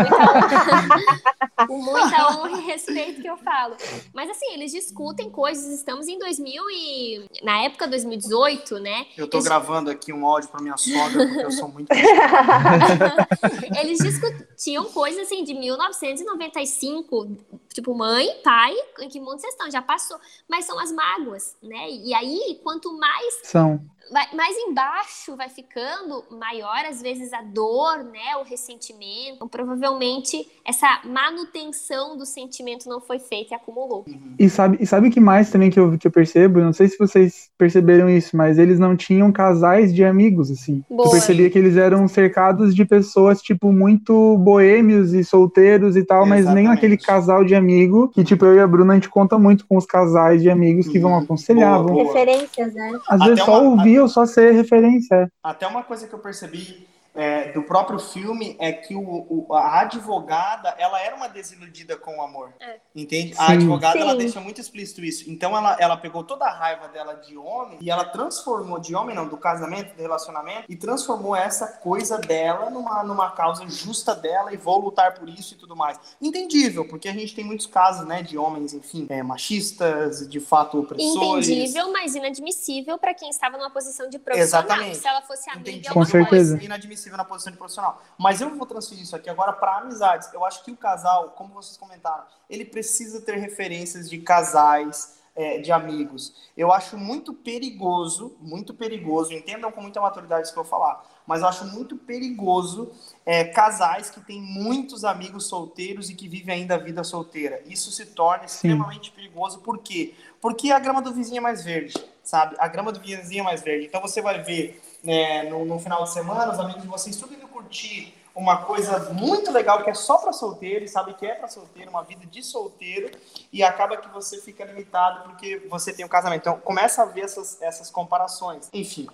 muita, (laughs) com muita honra e respeito que eu falo. Mas assim, eles discutem coisas, estamos em 2000 e na época 2018, né? Eu tô eles... gravando aqui um áudio para minha sogra porque eu sou muito (laughs) Eles discutiam coisas assim de 1900 1995, tipo, mãe, pai, em que mundo vocês estão? Já passou. Mas são as mágoas, né? E aí, quanto mais. São vai, mais embaixo vai ficando maior, às vezes, a dor, né? O ressentimento. Então, provavelmente, essa manutenção do sentimento não foi feita e acumulou. E sabe, e sabe o que mais também que eu, que eu percebo? Eu não sei se vocês perceberam isso, mas eles não tinham casais de amigos, assim. Boa. Eu percebia que eles eram cercados de pessoas, tipo, muito boêmios e solteiros e tal, Exatamente. mas nem aquele casal de amigo que, tipo, eu e a Bruna, a gente conta muito com os casais de amigos que vão uhum. aconselhar. Boa, boa. Referências, né? Às Até vezes só uma... ouvir ou só ser referência. Até uma coisa que eu percebi é, do próprio filme é que o, o, a advogada ela era uma desiludida com o amor. É. Entende? Sim. A advogada Sim. ela deixa muito explícito isso. Então ela, ela pegou toda a raiva dela de homem e ela transformou, de homem não, do casamento, do relacionamento, e transformou essa coisa dela numa, numa causa justa dela e vou lutar por isso e tudo mais. Entendível, porque a gente tem muitos casos, né, de homens, enfim, é, machistas, de fato opressores. Entendível, mas inadmissível para quem estava numa posição de profissional. Exatamente. Se ela fosse amiga, Entendi. Com certeza. Inadmissível na posição de profissional. Mas eu vou transferir isso aqui agora para amizades. Eu acho que o casal, como vocês comentaram, ele precisa ter referências de casais, é, de amigos. Eu acho muito perigoso, muito perigoso, entendam com muita maturidade isso que eu vou falar, mas eu acho muito perigoso é, casais que têm muitos amigos solteiros e que vivem ainda a vida solteira. Isso se torna Sim. extremamente perigoso, por quê? Porque a grama do vizinho é mais verde, sabe? A grama do vizinho é mais verde. Então você vai ver né, no, no, final de semana, os amigos de vocês tudo indo curtir uma coisa muito legal que é só para solteiro sabe que é para solteiro, uma vida de solteiro e acaba que você fica limitado porque você tem um casamento. Então começa a ver essas, essas comparações. Enfim,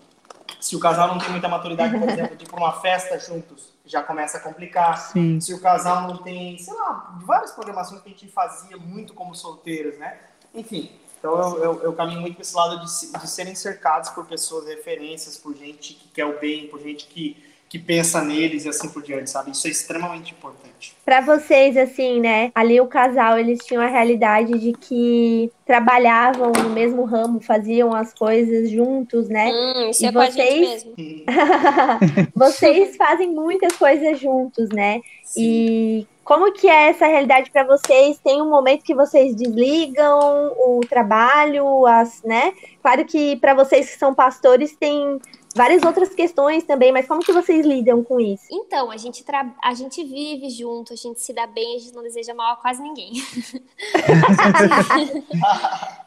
Se o casal não tem muita maturidade, por exemplo, de ir pra uma festa juntos, já começa a complicar. Sim. Se o casal não tem, sei lá, várias programações que a gente fazia muito como solteiros, né? Enfim, então eu, eu, eu caminho muito para esse lado de, de serem cercados por pessoas, referências, por gente que quer o bem, por gente que, que pensa neles e assim por diante, sabe? Isso é extremamente importante. Pra vocês, assim, né? Ali o casal, eles tinham a realidade de que trabalhavam no mesmo ramo, faziam as coisas juntos, né? Hum, isso E é com a gente vocês? mesmo. (laughs) (laughs) vocês fazem muitas coisas juntos, né? Sim. E como que é essa realidade pra vocês? Tem um momento que vocês desligam o trabalho, as, né? Claro que pra vocês que são pastores tem várias outras questões também, mas como que vocês lidam com isso? Então, a gente, tra... a gente vive junto, a gente se dá bem, a gente não deseja mal a quase ninguém. (laughs)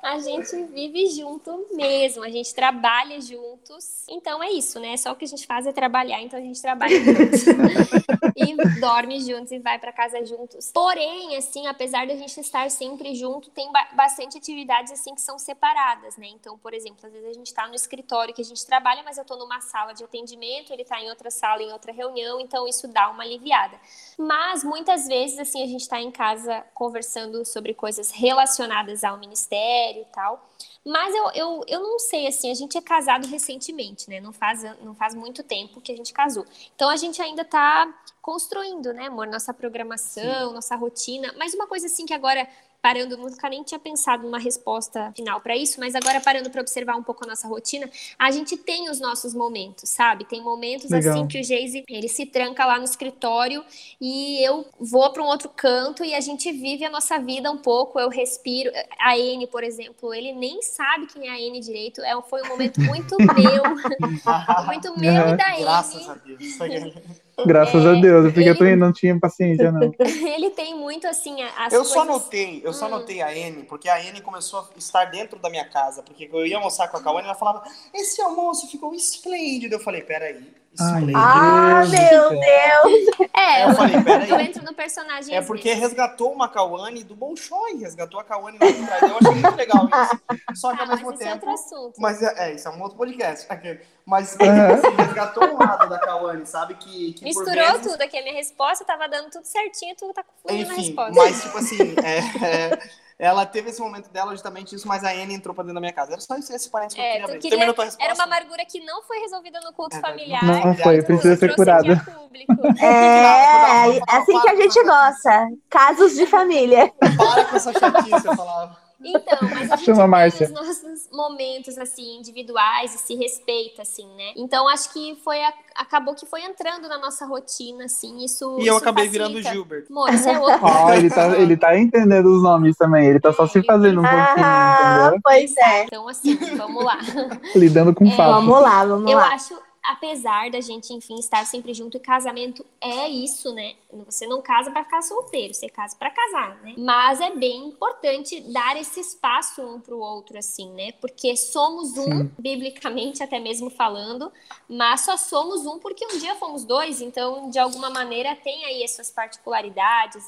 a gente vive junto mesmo, a gente trabalha juntos. Então é isso, né? Só o que a gente faz é trabalhar, então a gente trabalha juntos. (laughs) e dorme juntos e vai pra casa juntos. Porém, assim, apesar da gente estar sempre junto, tem ba- bastante atividades assim que são separadas, né? Então, por exemplo, às vezes a gente tá no escritório que a gente trabalha, mas eu tô numa sala de atendimento, ele tá em outra sala, em outra reunião, então isso dá uma aliviada. Mas muitas vezes, assim, a gente tá em casa conversando sobre coisas relacionadas ao ministério e tal. Mas eu, eu, eu não sei, assim, a gente é casado recentemente, né? Não faz, não faz muito tempo que a gente casou. Então a gente ainda tá construindo, né, amor? Nossa programação, nossa rotina. Mas uma coisa assim que agora, parando, nunca nem tinha pensado numa resposta final para isso, mas agora parando para observar um pouco a nossa rotina, a gente tem os nossos momentos, sabe? Tem momentos Legal. assim que o Geise, ele se tranca lá no escritório e eu vou para um outro canto e a gente vive a nossa vida um pouco, eu respiro. A N, por exemplo, ele nem sabe quem é a N direito, é, foi um momento muito (laughs) meu, (laughs) muito meu e da Graças a. Deus. (laughs) Graças É, a Deus, porque eu ele- também não tinha paciência, não. (laughs) Ele tem muito assim as Eu só coisas- notei, eu só Hum. notei a N, porque a N começou a estar dentro da minha casa, porque eu ia almoçar com a Cauane e ela falava, esse almoço ficou esplêndido. Eu falei, peraí, Ai. Ah, meu. Deus! É, Eu falei, (laughs) peraí. eu entro no personagem. É porque vezes. resgatou uma Cauane do Bolshoi, resgatou a Cauane lá de trás. Eu achei muito legal isso. Só que Ah, ao mas mesmo esse é tempo. outro assunto. Mas é, é, isso é um outro podcast. Mas Aham. assim, resgatou um lado da Cauane, sabe? Que, que Misturou vezes, tudo aqui, a minha resposta tava dando tudo certinho, tu tá confundindo a Enfim, resposta. mas tipo assim, é, é, ela teve esse momento dela justamente isso, mas a Anne entrou pra dentro da minha casa. Era só isso, esse parênteses que eu É, queria queria- Terminou tua resposta? Era uma amargura que não foi resolvida no culto É, familiar. não foi, então precisa ser curada. público. (laughs) É, é assim que a gente gosta. Casos de família. Para com essa chatice, eu falava. Então, mas a gente Chama tem os nossos momentos, assim, individuais e se respeita, assim, né? Então, acho que foi, a- acabou que foi entrando na nossa rotina, assim, isso E eu isso acabei facilita. virando Gilbert. Amor, isso é outro. (laughs) Ó, ele tá, ele tá entendendo os nomes também. Ele tá só se fazendo um pouquinho, Ah, entendeu? pois é. Então, assim, vamos lá. Lidando com É, fatos. Vamos lá, vamos Eu lá. acho, apesar da gente, enfim, estar sempre junto, e casamento é isso, né? Você não casa pra ficar solteiro, você casa pra casar, né? Mas é bem importante dar esse espaço um pro outro, assim, né? Porque somos um, Sim. biblicamente até mesmo falando, mas só somos um porque um dia fomos dois, então, de alguma maneira, tem aí as suas particularidades.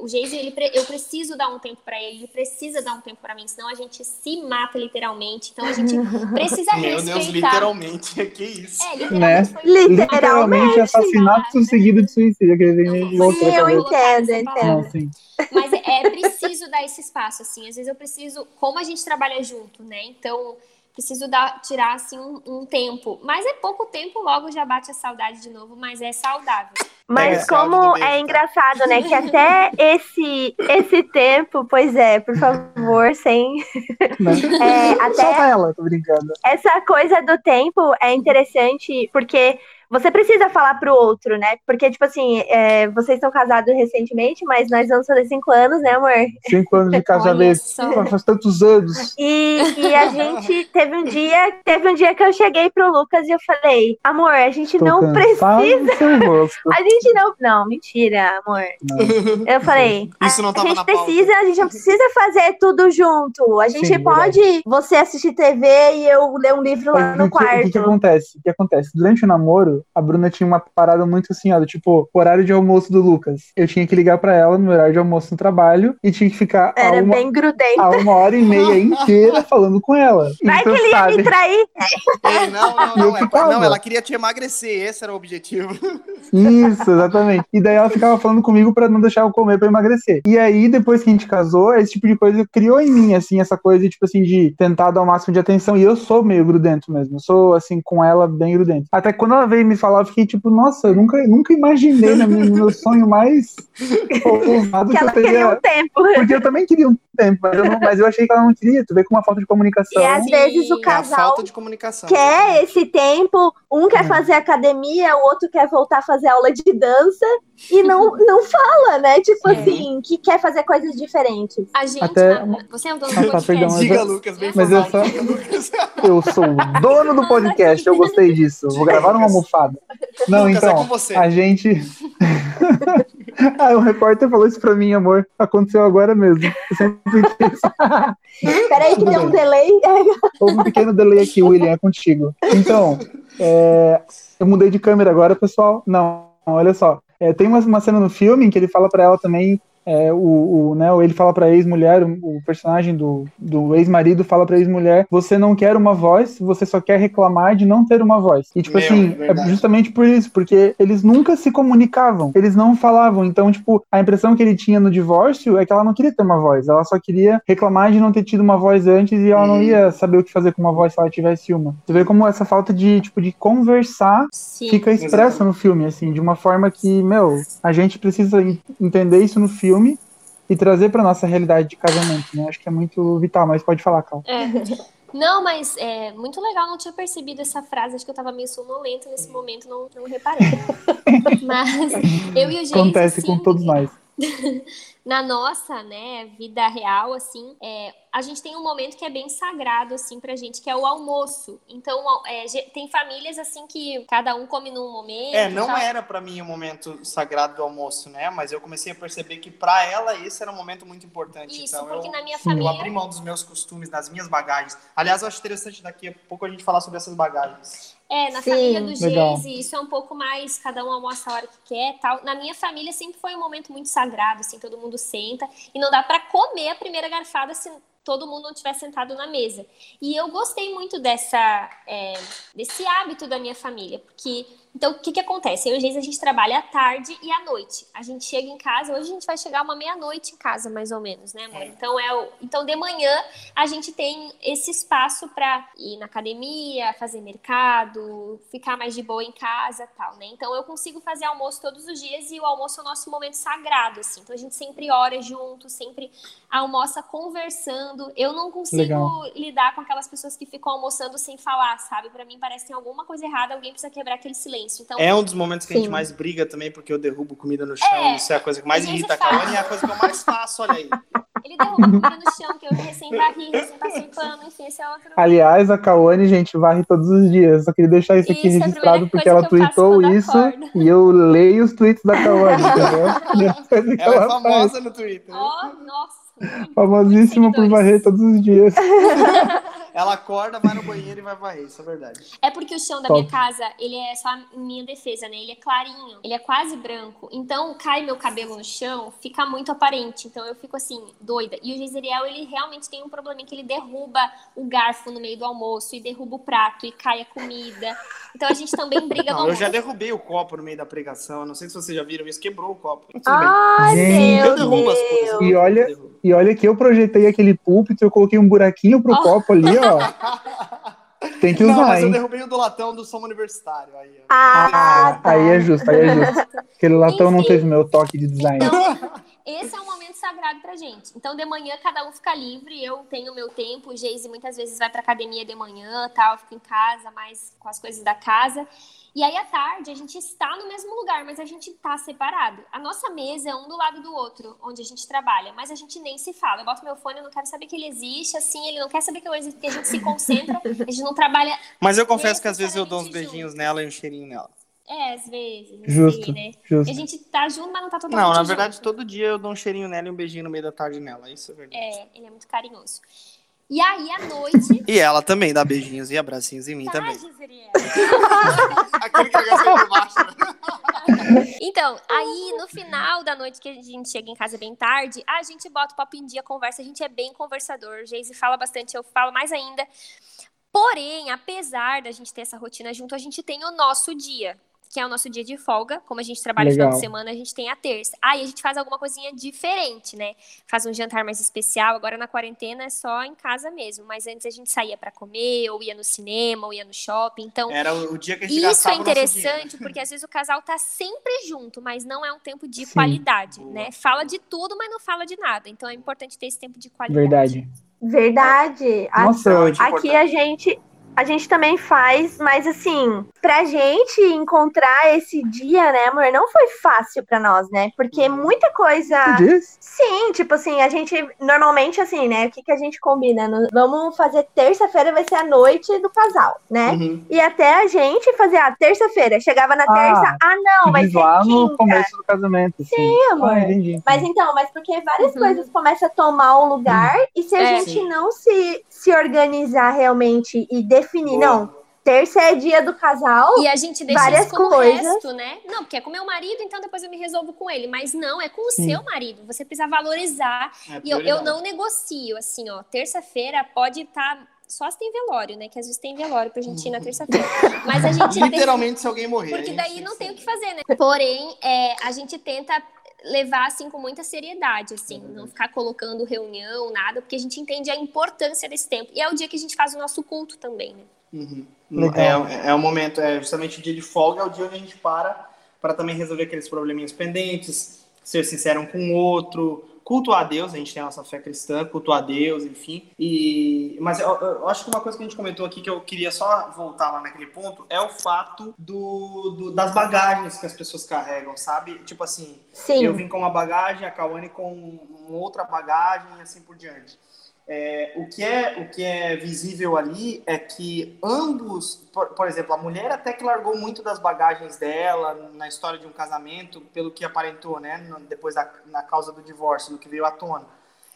O Geise, ele, eu preciso dar um tempo pra ele, ele precisa dar um tempo pra mim, senão a gente se mata literalmente. Então, a gente (laughs) precisa Meu respeitar. Deus, literalmente, que isso. É, Né? literalmente foi Literalmente Literalmente. assassinato seguido de suicídio, que a gente Não, voltou Sim, pra eu entendo, essa entendo. Não, sim. Mas é preciso dar esse espaço, assim. Às vezes eu preciso, como a gente trabalha junto, né? Então, preciso dar, tirar, assim, um, um tempo. Mas é pouco tempo, logo já bate a saudade de novo, mas é saudável. Mas áudio do como é tá? engraçado, né? Que (laughs) até esse, esse tempo, pois é, por favor, sem. (laughs) É, até Solta ela, tô brincando. essa coisa do tempo é interessante porque você precisa falar pro outro, né? Porque, tipo assim, é, vocês estão casados recentemente, mas nós vamos fazer cinco anos, né, amor? Cinco anos de (laughs) casamento. Faz tantos anos. E, e a gente teve um dia, teve um dia que eu cheguei pro Lucas e eu falei, amor, a gente Tô não cansado precisa. (laughs) A gente não. Não, mentira, amor. Não. Eu falei, Isso não a tava gente na pauta. precisa, a gente não precisa fazer tudo junto. A gente Sim, pode você assistir TV e eu ler um livro lá Mas no o que- O que, que quarto. acontece? O que acontece? Durante o namoro, a Bruna tinha uma parada muito assim, ó, do tipo, horário de almoço do Lucas. Eu tinha que ligar pra ela no horário de almoço no trabalho e tinha que ficar a Era uma, bem grudenta. a uma hora e meia (laughs) inteira falando com ela. Vai Então, que ele ia sabe? me trair. Ei, não, não, (laughs) não, é- não, ela queria te emagrecer, esse era o objetivo. Isso, exatamente. E daí ela ficava falando comigo pra não deixar eu comer pra emagrecer. E aí, depois que a gente casou, esse tipo de coisa criou em mim, assim, essa coisa, tipo assim, de tentar dar o máximo de atenção. E eu sou meio grudento mesmo. Eu sou, assim, com ela, bem grudento. Até que quando ela veio me falar, eu fiquei tipo, nossa, eu nunca, nunca imaginei no meu, sonho mais (laughs) ousado Que que eu teria. um tempo. Porque eu também queria um tempo, mas eu, não- mas eu achei que ela não queria. Tu vê com uma falta de comunicação. E às Sim. vezes o É casal falta de comunicação. quer esse tempo, um quer Hum. fazer academia, o outro quer voltar a fazer aula de dança e não, não fala, né? Tipo É. assim, que quer fazer coisas diferentes. A gente, Até- você é o dono do podcast. perdão, mas Diga, eu- Lucas, bem mas eu só-. (laughs) Eu sou o dono do podcast, eu gostei disso. Vou gravar uma almofada. Não, Lucas, é então, com você. a gente. (laughs) ah, o repórter falou isso pra mim, amor. Aconteceu agora mesmo. Eu sempre. Peraí que deu um delay. Houve um pequeno delay aqui, William, é contigo. Então, é, eu mudei de câmera agora, pessoal. Não, olha só. É, tem uma, uma cena no filme em que ele fala pra ela também. É, o, o, né, ele fala pra ex-mulher, o, o personagem do, do ex-marido fala pra ex-mulher: Você não quer uma voz, você só quer reclamar de não ter uma voz. E, tipo Meu, assim, é verdade. justamente por isso, porque eles nunca se comunicavam, eles não falavam. Então, tipo, a impressão que ele tinha no divórcio é que ela não queria ter uma voz, ela só queria reclamar de não ter tido uma voz antes e ela não Hum. ia saber o que fazer com uma voz se ela tivesse uma. Você vê como essa falta de, tipo, de conversar Sim. fica expressa no filme, assim, de uma forma que, meu, a gente precisa en- entender isso no filme e trazer pra nossa realidade de casamento, né? Acho que é muito vital, mas pode falar, Cal. É. Não, mas é muito legal, não tinha percebido essa frase, acho que eu tava meio sonolenta nesse momento, não, não reparei. (laughs) Mas eu e o Geis, Acontece assim, com todos nós. Na nossa, né, vida real, assim, é, a gente tem um momento que é bem sagrado, assim, pra gente, que é o almoço. Então, é, tem famílias, assim, que cada um come num momento. É, não tal. era pra mim o momento sagrado do almoço, né? Mas eu comecei a perceber que pra ela esse era um momento muito importante. Isso, então porque eu, na minha eu família... abri mão dos meus costumes, das minhas bagagens. Aliás, eu acho interessante daqui a pouco a gente falar sobre essas bagagens. É, na Sim, família do. Geise, isso é um pouco mais, cada um almoça a hora que quer tal. Na minha família sempre foi um momento muito sagrado, assim, todo mundo senta e não dá pra comer a primeira garfada se todo mundo não estiver sentado na mesa. E eu gostei muito dessa, é, desse hábito da minha família, porque então o que que acontece? Eu e a gente trabalha à tarde e à noite. A gente chega em casa, hoje a gente vai chegar uma meia-noite em casa, mais ou menos, né, amor? É. Então é o, então de manhã a gente tem esse espaço para ir na academia, fazer mercado, ficar mais de boa em casa, tal, né? Então eu consigo fazer almoço todos os dias e o almoço é o nosso momento sagrado, assim. Então a gente sempre ora junto, sempre almoça conversando. Eu não consigo Legal. lidar com aquelas pessoas que ficam almoçando sem falar, sabe? Para mim parece que tem alguma coisa errada, alguém precisa quebrar aquele silêncio. Então É um dos momentos que a gente Sim. mais briga também, porque eu derrubo comida no chão. É, Isso é a coisa que mais irrita a. Kawane e é a coisa que eu mais faço, olha aí. ele derruba comida no chão, que eu recém varri, recém passei pano, enfim, esse é outro. Aliás, a Kawane, gente, varre todos os dias. Só queria deixar isso aqui Isso, é registrado porque ela tweetou isso acordo. e eu leio os tweets da Kawane, (laughs) entendeu? Ela é faz. famosa no Twitter. Ó, nossa. (laughs) Famosíssima por varrer todos os dias. (laughs) Ela acorda, vai no banheiro e vai varrer, isso é verdade. É porque o chão da Top. minha casa, ele é só em minha defesa, né? Ele é clarinho, ele é quase branco. Então, cai meu cabelo no chão, fica muito aparente. Então, eu fico assim, doida. E o Giseriel, ele realmente tem um probleminha que ele derruba o garfo no meio do almoço e derruba o prato e cai a comida. Então, a gente também (laughs) briga no Não, eu já derrubei o copo no meio da pregação. Eu não sei se vocês já viram isso, quebrou o copo. Tudo Ai, Gente, bem. Eu meu derrubo as coisas. Deus. E olha- Eu derrubo. E olha que eu projetei aquele púlpito, eu coloquei um buraquinho pro Oh. (laughs) copo ali, ó. Tem que Não, usar, mas eu hein? derrubei o do latão do som universitário. Aí, ó. Ah, tá. Aí é justo, aí é justo. Aquele latão não Enfim. teve meu toque de design. Então, (laughs) esse é um momento sagrado pra gente. Então, de manhã, cada um fica livre, eu tenho meu tempo, o Geise muitas vezes vai pra academia de manhã, tal, eu fico em casa, mais com as coisas da casa. E aí, à tarde, a gente está no mesmo lugar, mas a gente tá separado. A nossa mesa é um do lado do outro, onde a gente trabalha, mas a gente nem se fala. Eu boto meu fone, eu não quero saber que ele existe, assim, ele não quer saber que eu existo, porque a gente se concentra, a gente não trabalha Mas eu confesso que às vezes eu dou uns beijinhos nela e um cheirinho nela. É, às vezes, não Justo, né? justo. A gente tá junto, mas não tá totalmente Não, na junto. verdade, todo dia eu dou um cheirinho nela e um beijinho no meio da tarde nela. Isso é verdade. É, ele é muito carinhoso. E aí, à noite. (laughs) E ela também dá beijinhos e abracinhos em mim tá, também. (laughs) Aquele que de baixo. (laughs) Então, aí no final da noite que a gente chega em casa bem tarde, a gente bota o papo em dia, conversa, a gente é bem conversador. O Geise fala bastante, eu falo mais ainda. Porém, apesar da gente ter essa rotina junto, a gente tem o nosso dia, que é o nosso dia de folga. Como a gente trabalha no final de Legal. semana, a gente tem a terça. Aí a gente faz alguma coisinha diferente, né? Faz um jantar mais especial. Agora na quarentena é só em casa mesmo. Mas antes a gente saía pra comer, ou ia no cinema, ou ia no shopping. Então, Era o dia que a gente isso é interessante porque às vezes o casal tá sempre junto, mas não é um tempo de Sim. qualidade, Boa. né? Fala de tudo, mas não fala de nada. Então é importante ter esse tempo de qualidade. Verdade. Verdade. Nossa, Aqui importante. a gente a gente também faz, mas assim, pra gente encontrar esse dia, né, amor, não foi fácil pra nós, né? Porque Uhum. muita coisa. Sim, tipo assim, a gente normalmente assim, né? O que, que a gente combina? No- Vamos fazer terça-feira, vai ser a noite do casal, né? Uhum. E até a gente fazer a terça-feira. Chegava na Ah, terça, ah, não, vai ser lá no começo do casamento. Sim, Sim, amor. Ah, entendi. Mas então, mas porque várias Uhum. coisas começam a tomar o lugar e se a É. gente Sim. não se, se organizar realmente e definir, Boa. não, terça é dia do casal, E a gente deixa Várias isso como coisas. resto, né? Não, porque é com meu marido, então depois eu me resolvo com ele. Mas não, é com o Sim. seu marido. Você precisa valorizar. É E eu, eu não negocio, assim, ó. Terça-feira pode estar. Só se tem velório, né? Que às vezes tem velório pra gente ir na terça-feira. Mas a gente tem. Literalmente, se alguém morrer. Porque daí tem não tem o que fazer, né? Porém, é, a gente tenta levar assim com muita seriedade, assim, não ficar colocando reunião, nada, porque a gente entende a importância desse tempo. E é o dia que a gente faz o nosso culto também, né? Uhum. Legal. É, é o momento, é justamente o dia de folga, é o dia onde a gente para para também resolver aqueles probleminhas pendentes, ser sincero um com o outro, cultuar a Deus, a gente tem a nossa fé cristã, cultuar a Deus, enfim. E, mas eu, eu acho que uma coisa que a gente comentou aqui que eu queria só voltar lá naquele ponto é o fato do, do- das bagagens que as pessoas carregam, sabe? Tipo assim, sim. eu vim com uma bagagem, a Kawane com outra bagagem e assim por diante. É, o, que é, o que é visível ali é que ambos, por, por exemplo, a mulher até que largou muito das bagagens dela na história de um casamento, pelo que aparentou, né, depois da na causa do divórcio, no que veio à tona.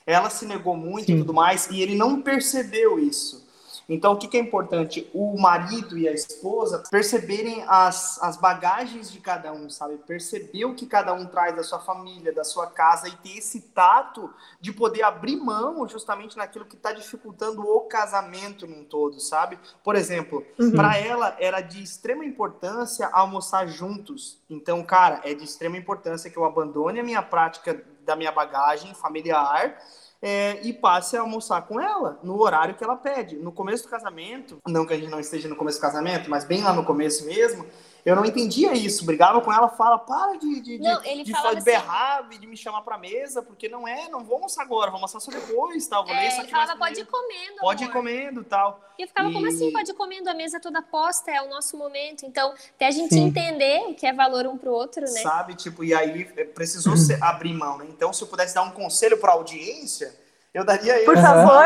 Ela se negou muito e Sim. tudo mais, e ele não percebeu isso. Então, o que, que é importante? O marido e a esposa perceberem as, as bagagens de cada um, sabe? Perceber o que cada um traz da sua família, da sua casa e ter esse tato de poder abrir mão justamente naquilo que está dificultando o casamento num todo, sabe? Por exemplo, Uhum. para ela era de extrema importância almoçar juntos. Então, cara, é de extrema importância que eu abandone a minha prática da minha bagagem familiar é, e passe a almoçar com ela no horário que ela pede. No começo do casamento, não que a gente não esteja no começo do casamento, mas bem lá no começo mesmo, eu não entendia isso. Brigava com ela, fala, para de, de, Não, de, ele de, de berrar e de me chamar pra mesa, porque não é, não vou almoçar agora, vou almoçar só depois, tal. Vou ler É, isso ele falava, pode ir comendo, Pode ir amor. comendo, tal. E eu ficava, como E- assim? Pode ir comendo, a mesa toda posta, é o nosso momento. Então, até a gente Sim. entender o que é valor um pro outro, né? Sabe? Tipo, e aí é, precisou (laughs) abrir mão, né? Então, se eu pudesse dar um conselho pra audiência, eu daria Por esse- favor.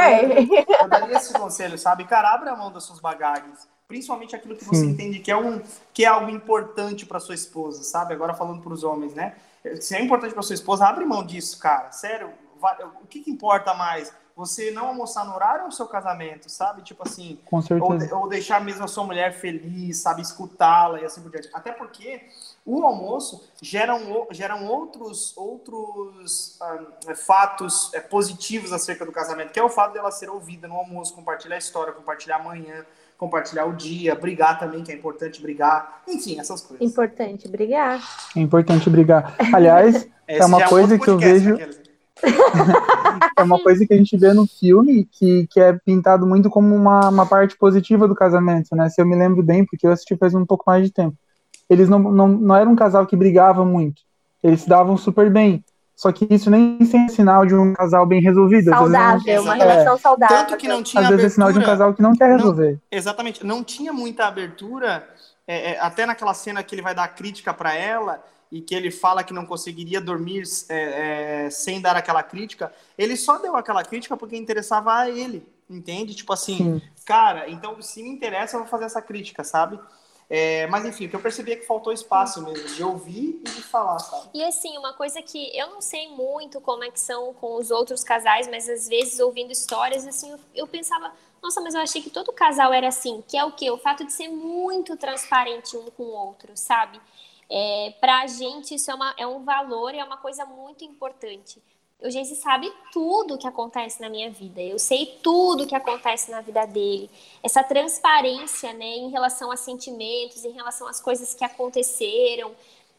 Eu daria esse conselho, sabe? Cara, abre a mão das suas bagagens. Principalmente aquilo que você Sim. entende que é, um, que é algo importante pra sua esposa, sabe? Agora falando pros homens, né? Se é importante pra sua esposa, abre mão disso, cara. Sério, o que, que importa mais? Você não almoçar no horário ou o seu casamento, sabe? Tipo assim, Com ou, certeza. ou deixar mesmo a sua mulher feliz, sabe? Escutá-la e assim por diante. Até porque o almoço geram, geram outros, outros ah, fatos eh, positivos acerca do casamento, que é o fato dela ser ouvida no almoço, compartilhar a história, compartilhar amanhã, compartilhar o dia, brigar também, que é importante brigar. Enfim, essas coisas. Importante brigar. É importante brigar. Aliás, (laughs) Esse uma já coisa outro que eu vejo- aqueles. (laughs) é uma coisa que a gente vê no filme que, que é pintado muito como uma, uma parte positiva do casamento, né? Se eu me lembro bem, porque eu assisti faz um pouco mais de tempo. Eles não, não, não eram um casal que brigava muito. Eles se davam super bem. Só que isso nem sempre é sinal de um casal bem resolvido. Às vezes Saudável, uma é. relação saudável. Tanto que não tinha Às vezes é sinal de um abertura- casal que não quer Não. resolver. Exatamente. Não tinha muita abertura, é, é, até naquela cena que ele vai dar crítica para ela e que ele fala que não conseguiria dormir é, é, sem dar aquela crítica. Ele só deu aquela crítica porque interessava a ele, entende? Tipo assim, Sim. cara, então se me interessa, eu vou fazer essa crítica, sabe? É, mas enfim, o que eu percebi é que faltou espaço mesmo, de ouvir e de falar, sabe? E assim, uma coisa que eu não sei muito como é que são com os outros casais, mas às vezes ouvindo histórias, assim, eu, eu pensava, nossa, mas eu achei que todo casal era assim, que é o quê? O fato de ser muito transparente um com o outro, sabe? É, pra gente isso é, uma, é um valor e é uma coisa muito importante. O Geise sabe tudo que acontece na minha vida. Eu sei tudo que acontece na vida dele. Essa transparência, né, em relação a sentimentos, em relação às coisas que aconteceram.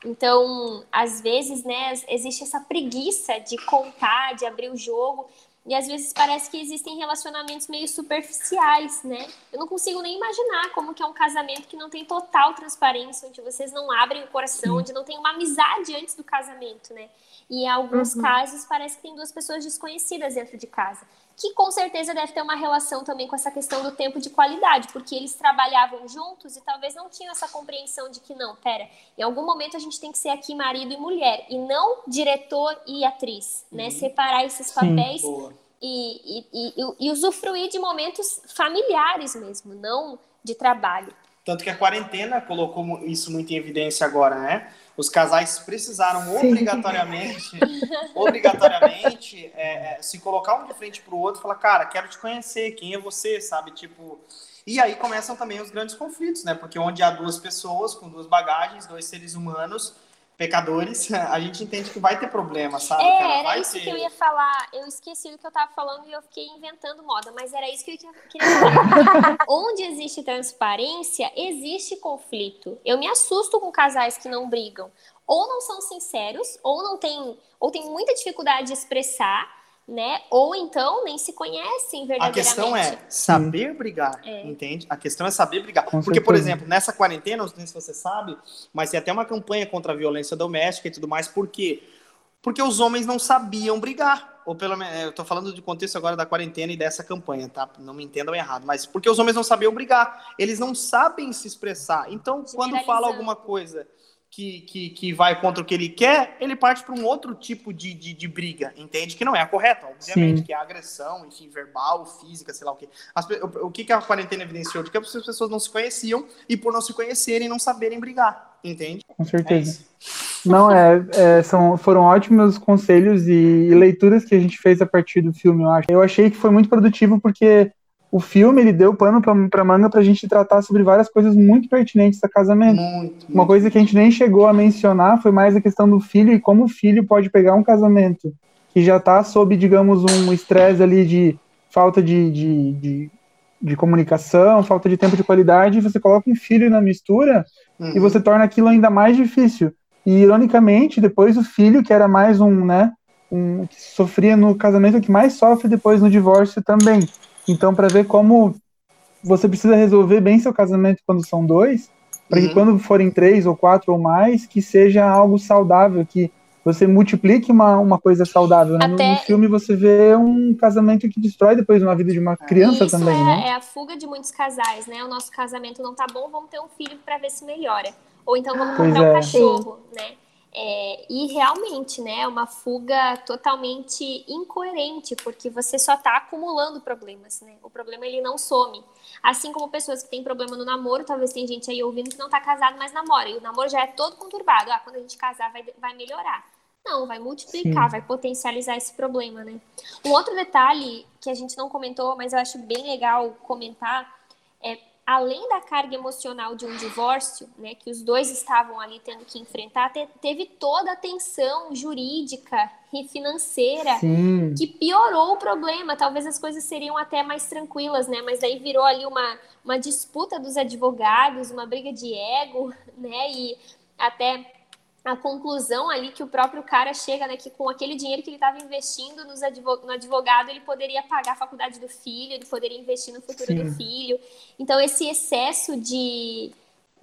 Então, às vezes, né, existe essa preguiça de contar, de abrir o jogo, e às vezes parece que existem relacionamentos meio superficiais, né? Eu não consigo nem imaginar como que é um casamento que não tem total transparência, onde vocês não abrem o coração, onde não tem uma amizade antes do casamento, né? E em alguns uhum. casos parece que tem duas pessoas desconhecidas dentro de casa, que com certeza deve ter uma relação também com essa questão do tempo de qualidade, porque eles trabalhavam juntos e talvez não tinham essa compreensão de que não, pera, em algum momento a gente tem que ser aqui marido e mulher e não diretor e atriz, né? uhum. Separar esses papéis. Sim, e, e, e, e usufruir de momentos familiares mesmo, não de trabalho. Tanto que a quarentena colocou isso muito em evidência agora, né? Os casais precisaram Sim. obrigatoriamente, (laughs) obrigatoriamente é, é, se colocar um de frente para o outro e falar, cara, quero te conhecer, quem é você, sabe? Tipo, e aí começam também os grandes conflitos, né? Porque onde há duas pessoas com duas bagagens, dois seres humanos, pecadores, (laughs) a gente entende que vai ter problema, sabe? É, cara? era vai isso ter... que eu ia falar. Eu esqueci do que eu tava falando e eu fiquei inventando moda, mas era isso que eu queria falar. (laughs) Onde existe transparência, existe conflito. Eu me assusto com casais que não brigam. Ou não são sinceros, ou não tem, ou tem muita dificuldade de expressar, né? Ou então nem se conhecem verdadeiramente. A questão é saber brigar, é. entende? A questão é saber brigar. Com Porque, certeza. por exemplo, nessa quarentena, não sei se você sabe, mas tem até uma campanha contra a violência doméstica e tudo mais. Por quê? Porque os homens não sabiam brigar. Ou pelo menos, eu tô falando de contexto agora da quarentena e dessa campanha, tá? Não me entendam errado, mas porque os homens não sabiam brigar. Eles não sabem se expressar. Então, quando fala alguma coisa que, que, que vai contra o que ele quer, ele parte para um outro tipo de, de, de, briga, entende? Que não é a correta, obviamente, Sim. que é a agressão, enfim, verbal, física, sei lá o quê. As, o, o que, que a quarentena evidenciou? De que as pessoas não se conheciam e por não se conhecerem, não saberem brigar, entende? Com certeza. É (laughs) não, é, é, são, foram ótimos conselhos e, e leituras que a gente fez a partir do filme, eu acho. Eu achei que foi muito produtivo porque o filme ele deu pano para manga para a gente tratar sobre várias coisas muito pertinentes a casamento. Muito, Uma coisa que a gente nem chegou a mencionar foi mais a questão do filho e como o filho pode pegar um casamento que já está sob, digamos, um estresse ali de falta de, de, de, de, comunicação, falta de tempo de qualidade, e você coloca um filho na mistura uhum. e você torna aquilo ainda mais difícil. E, ironicamente, depois o filho, que era mais um, né, um que sofria no casamento, que mais sofre depois no divórcio também. Então, para ver como você precisa resolver bem seu casamento quando são dois, para uhum. que quando forem três ou quatro ou mais, que seja algo saudável, que você multiplique uma, uma coisa saudável. Né? Até... No, no, filme você vê um casamento que destrói depois uma vida de uma criança Isso também. É, né? é a fuga de muitos casais, né? O nosso casamento não tá bom, vamos ter um filho para ver se melhora. Ou então vamos comprar é. um cachorro, né? É, e realmente, né, é uma fuga totalmente incoerente, porque você só está acumulando problemas, né? O problema ele não some. Assim como pessoas que têm problema no namoro, talvez tem gente aí ouvindo que não está casado, mas namora. E o namoro já é todo conturbado. Ah, quando a gente casar vai, vai melhorar. Não, vai multiplicar, Sim. vai potencializar esse problema, né? Um outro detalhe que a gente não comentou, mas eu acho bem legal comentar, além da carga emocional de um divórcio, né, que os dois estavam ali tendo que enfrentar, te, teve toda a tensão jurídica e financeira Sim. que piorou o problema. Talvez as coisas seriam até mais tranquilas, né? Mas aí virou ali uma, uma disputa dos advogados, uma briga de ego, (laughs) né? E até a conclusão ali que o próprio cara chega, né, que com aquele dinheiro que ele estava investindo nos advog no advogado, ele poderia pagar a faculdade do filho, ele poderia investir no futuro Sim. do filho. Então, esse excesso de,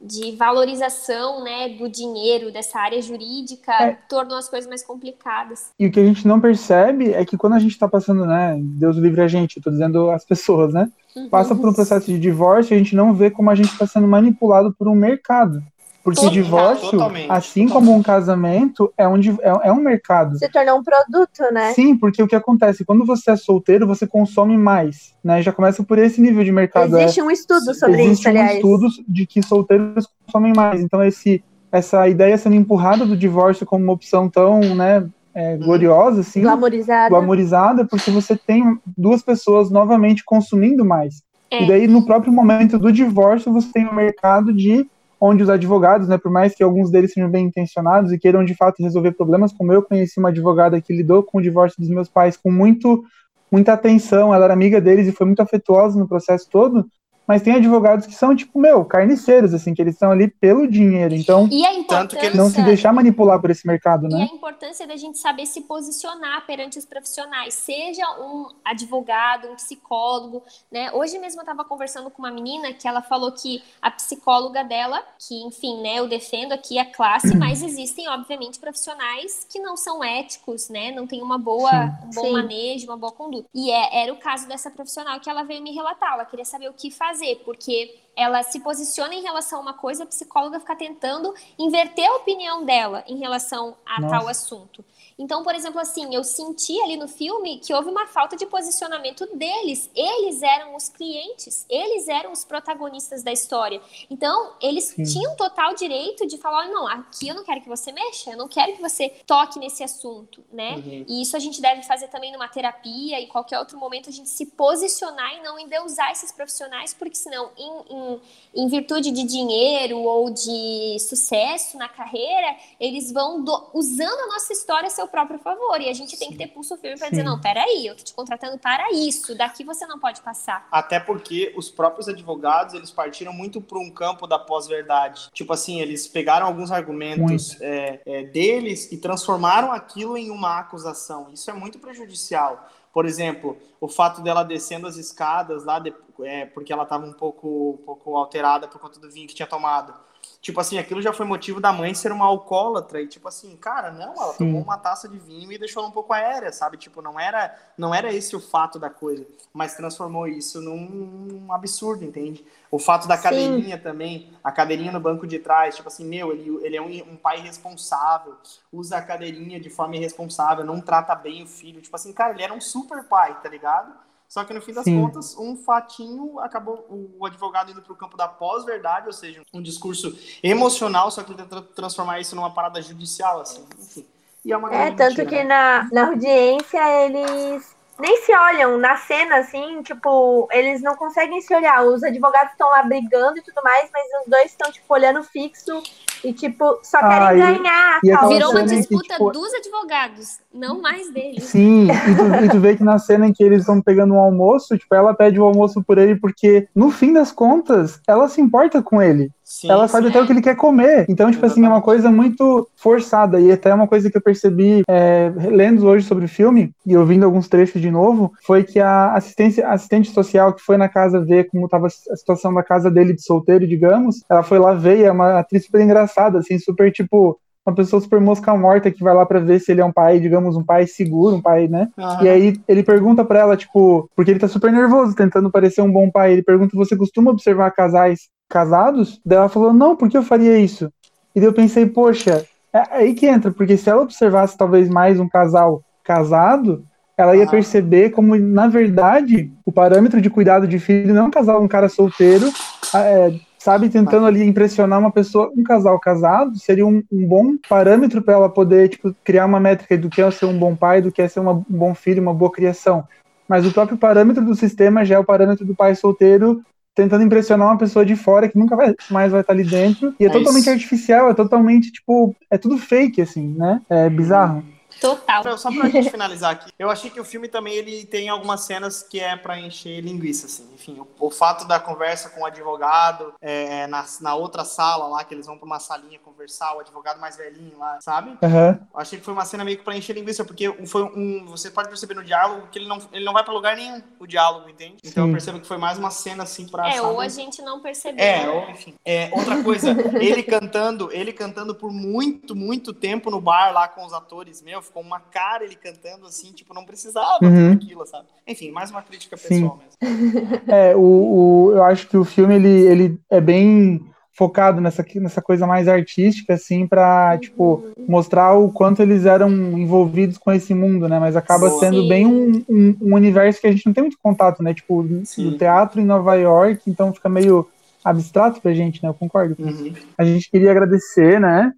de valorização, né, do dinheiro, dessa área jurídica, é. tornou as coisas mais complicadas. E o que a gente não percebe é que quando a gente está passando, né, Deus livre a gente, eu tô dizendo as pessoas, né, uhum. passa por um processo de divórcio, a gente não vê como a gente está sendo manipulado por um mercado Porque Total, divórcio, totalmente, assim totalmente. como um casamento, é um, é, é um mercado. Se tornou um produto, né? Sim, porque o que acontece? Quando você é solteiro, você consome mais, né? Já começa por esse nível de mercado. é- Existe um estudo sobre Existe isso, um aliás. estudos de que solteiros consomem mais. Então, esse, essa ideia sendo empurrada do divórcio como uma opção tão né, é, gloriosa, assim, Glamorizada. glamorizada, porque você tem duas pessoas novamente consumindo mais. É. E daí, no próprio momento do divórcio, você tem um mercado de onde os advogados, né, por mais que alguns deles sejam bem intencionados e queiram de fato resolver problemas, como eu conheci uma advogada que lidou com o divórcio dos meus pais com muito muita atenção, ela era amiga deles e foi muito afetuosa no processo todo, mas tem advogados que são tipo, meu, carniceiros assim, que eles estão ali pelo dinheiro. Então, E a Tanto que eles não se deixar manipular por esse mercado, E a né? importância da gente saber se posicionar perante os profissionais, seja um advogado, um psicólogo, né? Hoje mesmo eu estava conversando com uma menina que ela falou que a psicóloga dela, que enfim, né, eu defendo aqui a classe, (clears throat) mas existem obviamente profissionais que não são éticos, né? Não tem uma boa, um bom Sim. manejo, uma boa conduta. E é- era o caso dessa profissional que ela veio me relatar, ela queria saber o que fazer, porque ela se posiciona em relação a uma coisa, a psicóloga fica tentando inverter a opinião dela em relação a Nossa. tal assunto. Então, por exemplo, assim, eu senti ali no filme que houve uma falta de posicionamento deles. Eles eram os clientes, eles eram os protagonistas da história. Então, eles Sim. tinham total direito de falar: "Olha, não, aqui eu não quero que você mexa, eu não quero que você toque nesse assunto, né? Uhum. E isso a gente deve fazer também numa terapia e qualquer outro momento a gente se posicionar e não endeusar esses profissionais, porque senão, em, em, em virtude de dinheiro ou de sucesso na carreira, eles vão do- usando a nossa história a seu próprio favor. E a gente tem que ter pulso firme para dizer: não, peraí, eu tô te contratando para isso, daqui você não pode passar. Até porque os próprios advogados, eles partiram muito para um campo da pós-verdade. Tipo assim, eles pegaram alguns argumentos é, é, deles e transformaram aquilo em uma acusação. Isso é muito prejudicial. Por exemplo, o fato dela descendo as escadas lá, de- é, porque ela estava um pouco, um pouco alterada por conta do vinho que tinha tomado. Tipo assim, aquilo já foi motivo da mãe ser uma alcoólatra. E tipo assim, cara, não, ela Sim. tomou uma taça de vinho e deixou ela um pouco aérea, sabe? Tipo, não era, não era esse o fato da coisa, mas transformou isso num absurdo, entende? O fato da Sim. cadeirinha também, a cadeirinha no banco de trás, tipo assim, meu, ele, ele é um, um pai irresponsável, usa a cadeirinha de forma irresponsável, não trata bem o filho. Tipo assim, cara, ele era um super pai, tá ligado? Só que no fim das Sim. contas, um fatinho acabou o advogado indo pro campo da pós-verdade, ou seja, um discurso emocional, só que tenta transformar isso numa parada judicial, assim, enfim. E é uma É, tanto mentira, que né? na, na audiência eles nem se olham na cena, assim, tipo, eles não conseguem se olhar. Os advogados estão lá brigando e tudo mais, mas os dois estão, tipo, olhando fixo e, tipo, só querem Ah, e- ganhar. e Calma. Virou uma em que, disputa tipo, dos advogados, não mais deles. Sim, e tu, (laughs) e tu vê que na cena em que eles estão pegando um almoço, tipo, ela pede o almoço por ele porque, no fim das contas, ela se importa com ele. Sim, ela sabe sim. até o que ele quer comer. Então, tipo assim, é uma coisa muito forçada. E até uma coisa que eu percebi é, lendo hoje sobre o filme e ouvindo alguns trechos de novo, foi que a assistência, assistente social que foi na casa ver como estava a situação da casa dele de solteiro, digamos, ela foi lá ver e é uma atriz super engraçada, assim, super tipo. Uma pessoa super mosca morta que vai lá pra ver se ele é um pai, digamos, um pai seguro, um pai, né? Aham. E aí ele pergunta pra ela, tipo, porque ele tá super nervoso, tentando parecer um bom pai. Ele pergunta: Você costuma observar casais casados? Daí ela falou: Não, por que eu faria isso? E daí eu pensei: Poxa, é aí que entra, porque se ela observasse talvez mais um casal casado, ela ia perceber como, na verdade, o parâmetro de cuidado de filho não é um casal, um cara solteiro, é, sabe, tentando ali impressionar uma pessoa, um casal casado, seria um, um bom parâmetro para ela poder, tipo, criar uma métrica do que é ser um bom pai, do que é ser uma- um bom filho, uma boa criação. Mas o próprio parâmetro do sistema já é o parâmetro do pai solteiro tentando impressionar uma pessoa de fora que nunca vai, mais vai estar ali dentro. E é, É totalmente isso. artificial, é totalmente, tipo, é tudo fake, assim, né? É bizarro. Total. Só pra gente finalizar aqui, eu achei que o filme também ele tem algumas cenas que é pra encher linguiça, assim. Enfim, o, o fato da conversa com o advogado é, na, na outra sala lá, que eles vão pra uma salinha conversar, o advogado mais velhinho lá, sabe? Eu achei que foi uma cena meio que pra encher linguiça, porque foi um. Você pode perceber no diálogo que ele não, ele não vai pra lugar nenhum, o diálogo, entende? Então Sim. eu percebo que foi mais uma cena assim pra. É, sabe? ou a gente não percebeu. É, ou, enfim. É, outra coisa, ele cantando, ele cantando por muito, muito tempo no bar lá com os atores, meu, ficou uma cara ele cantando assim, tipo, não precisava Uhum. aquilo, sabe? Enfim, mais uma crítica pessoal mesmo. (laughs) É, o, o, eu acho que o filme ele, ele é bem focado nessa, nessa coisa mais artística, assim, para tipo, mostrar o quanto eles eram envolvidos com esse mundo, né? Mas acaba Sim. sendo bem um, um, um, universo que a gente não tem muito contato, né? Tipo, Sim. do teatro em Nova York, então fica meio abstrato pra gente, né? Eu concordo. Uhum. A gente queria agradecer, né?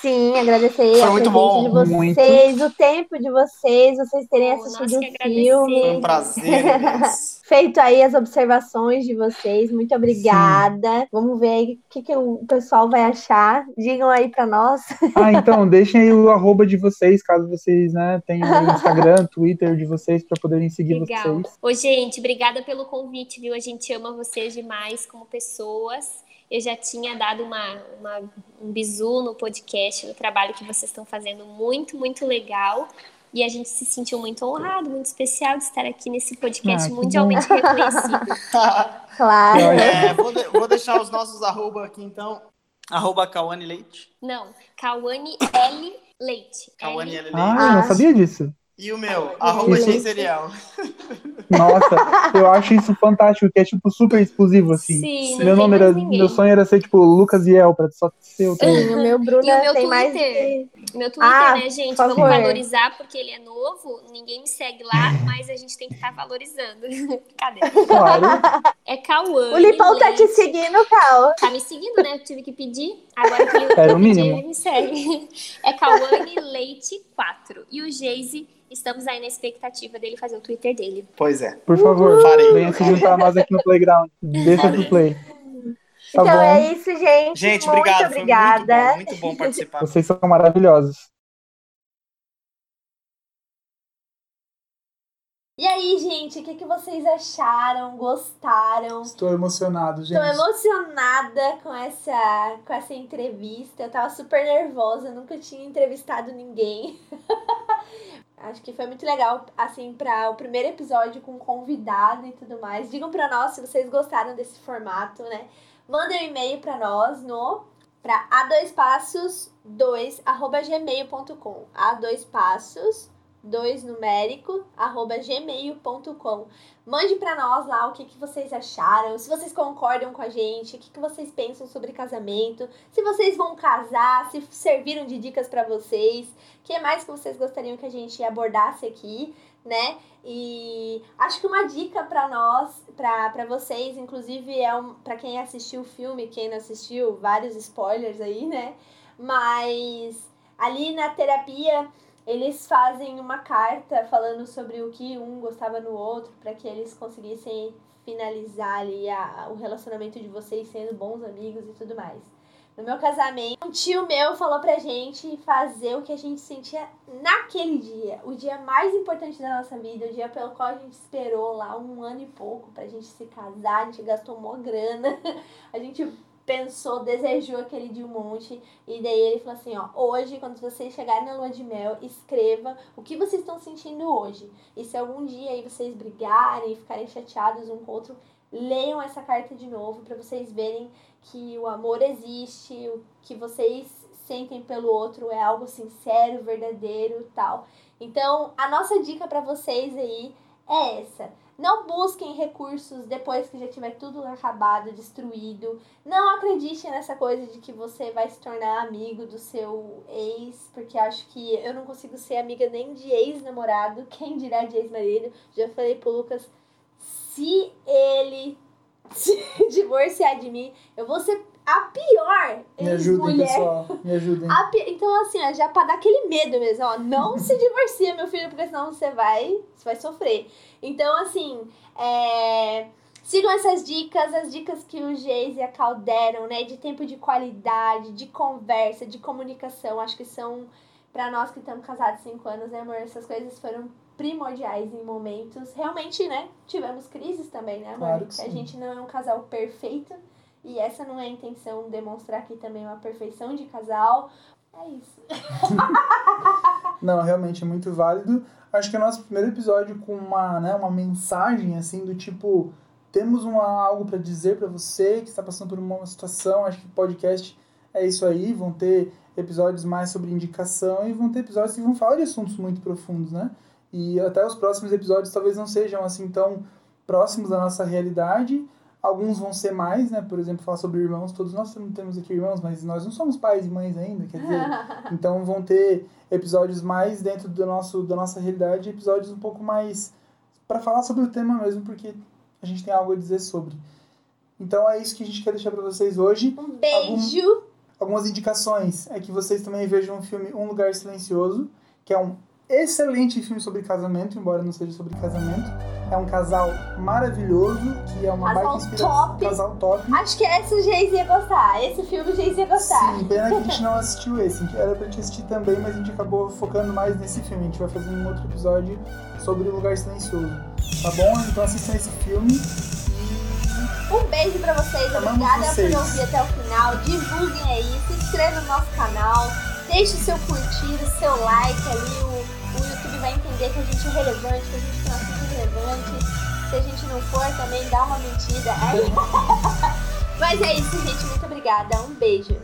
Sim, agradecer Foi a muito bom. de vocês, muito. o tempo de vocês, vocês terem assistido o filme. Foi um prazer. (laughs) Feito aí as observações de vocês. Muito obrigada. Sim. Vamos ver aí o que, que o pessoal vai achar. Digam aí para nós. Ah, (laughs) então, deixem aí o arroba de vocês, caso vocês né, tenham o Instagram, (laughs) Twitter de vocês, para poderem seguir Legal. vocês. Ô, gente, obrigada pelo convite, viu? A gente ama vocês demais como pessoas. Eu já tinha dado uma, uma, um bisu no podcast, no trabalho que vocês estão fazendo, muito, muito legal. E a gente se sentiu muito honrado, muito especial de estar aqui nesse podcast ah, mundialmente reconhecido. (laughs) claro. É, vou, de, vou, deixar os nossos arroba aqui, então. Arroba Cauane Leite. Não, Cauane L Leite. Cauane L Leite. Ah, eu não sabia disso. E o meu, arroba Serial. Nossa, eu acho isso fantástico, que é tipo super exclusivo, assim. Sim, meu nome era. Meu sonho era ser tipo Lucas Iel, pra só ser o Sim, o meu Bruno e o meu tem Twitter. mais. Meu Twitter, ah, né, gente? Vamos valorizar porque ele é novo, ninguém me segue lá, (laughs) mas a gente tem que estar tá valorizando. (laughs) Cadê? Claro. É Cauã. O Lipão tá te seguindo, Cal. Tá me seguindo, né? Eu tive que pedir. Agora que ele, o mínimo. ele me segue. (laughs) É Cauane Leite 4. E o Geise estamos aí na expectativa dele fazer o Twitter dele. Pois é. Por favor, Farei. venha se juntar a nós aqui no Playground. Deixa do play. Tá então bom. é isso, gente. Gente, muito obrigado. Obrigada. Muito bom, muito bom participar. Vocês são maravilhosos. E aí, gente, o que, que vocês acharam? Gostaram? Estou emocionado, gente. Estou emocionada com essa, com essa entrevista. Eu tava super nervosa, nunca tinha entrevistado ninguém. (laughs) Acho que foi muito legal, assim, para o primeiro episódio com convidado e tudo mais. Digam para nós se vocês gostaram desse formato, né? Mandem um e-mail para nós no para a dois passos 2 arroba a dois passos 2 numérico, arroba gmail.com. Mande para nós lá o que, que vocês acharam, se vocês concordam com a gente, o que, que vocês pensam sobre casamento, se vocês vão casar, se serviram de dicas para vocês, o que mais que vocês gostariam que a gente abordasse aqui, né? E acho que uma dica para nós, para vocês, inclusive é um, para quem assistiu o filme, quem não assistiu, vários spoilers aí, né? Mas ali na terapia eles fazem uma carta falando sobre o que um gostava no outro para que eles conseguissem finalizar ali a, o relacionamento de vocês sendo bons amigos e tudo mais. No meu casamento, um tio meu falou pra gente fazer o que a gente sentia naquele dia, o dia mais importante da nossa vida, o dia pelo qual a gente esperou lá um ano e pouco pra gente se casar, a gente gastou uma grana, (laughs) a gente pensou, desejou aquele de um monte. E daí ele falou assim, ó, hoje, quando vocês chegarem na lua de mel, escreva o que vocês estão sentindo hoje. E se algum dia aí vocês brigarem e ficarem chateados um com o outro, leiam essa carta de novo para vocês verem que o amor existe, o que vocês sentem pelo outro é algo sincero, verdadeiro, tal. Então, a nossa dica para vocês aí é essa não busquem recursos depois que já tiver tudo acabado, destruído. Não acredite nessa coisa de que você vai se tornar amigo do seu ex, porque acho que eu não consigo ser amiga nem de ex-namorado, (laughs) quem dirá de ex-marido. Já falei pro Lucas, se ele (laughs) se divorciar de mim, eu vou ser a pior Me ajudem, pessoal. Me ajudem. Pi... Então, assim, ó, já pra dar aquele medo mesmo, ó. Não se divorcia, meu filho, porque senão você vai, você vai sofrer. Então, assim, é... Sigam essas dicas, as dicas que o Geis e a Cal deram, né? De tempo de qualidade, de conversa, de comunicação. Acho que são, para nós que estamos casados cinco anos, né, amor? Essas coisas foram primordiais em momentos. Realmente, né? Tivemos crises também, né, amor? Claro a gente não é um casal perfeito. E essa não é a intenção demonstrar aqui também uma perfeição de casal. É isso. (laughs) não, realmente é muito válido. Acho que é o nosso primeiro episódio com uma, né, uma mensagem assim do tipo temos uma, algo para dizer para você que está passando por uma situação. Acho que podcast é isso aí. Vão ter episódios mais sobre indicação e vão ter episódios que vão falar de assuntos muito profundos, né? E até os próximos episódios talvez não sejam assim tão próximos da nossa realidade, Alguns vão ser mais, né? Por exemplo, falar sobre irmãos. Todos nós temos aqui irmãos, mas nós não somos pais e mães ainda, quer dizer. (laughs) então vão ter episódios mais dentro do nosso, da nossa realidade, episódios um pouco mais para falar sobre o tema mesmo, porque a gente tem algo a dizer sobre. Então é isso que a gente quer deixar para vocês hoje. Um beijo. Algum, algumas indicações é que vocês também vejam o filme Um Lugar Silencioso, que é um excelente filme sobre casamento, embora não seja sobre casamento. É um casal maravilhoso, que é uma casal baita inspiração. Top. Casal top. Acho que esse o Geis ia gostar. Esse filme o Geis ia gostar. Sim, pena que a gente (laughs) não assistiu esse. Era pra gente assistir também, mas a gente acabou focando mais nesse filme. A gente vai fazer um outro episódio sobre o Lugar Silencioso. Tá bom? Então assistam esse filme. Um beijo pra vocês. Amamos Obrigada vocês. por ouvir até o final. Divulguem aí. Se inscrevam no nosso canal. Deixe o seu curtir, o seu like ali. O, vai entender que a gente é relevante, que a gente tem um assunto relevante. Se a gente não for, também dá uma mentira. (laughs) Mas é isso, gente. Muito obrigada. Um beijo.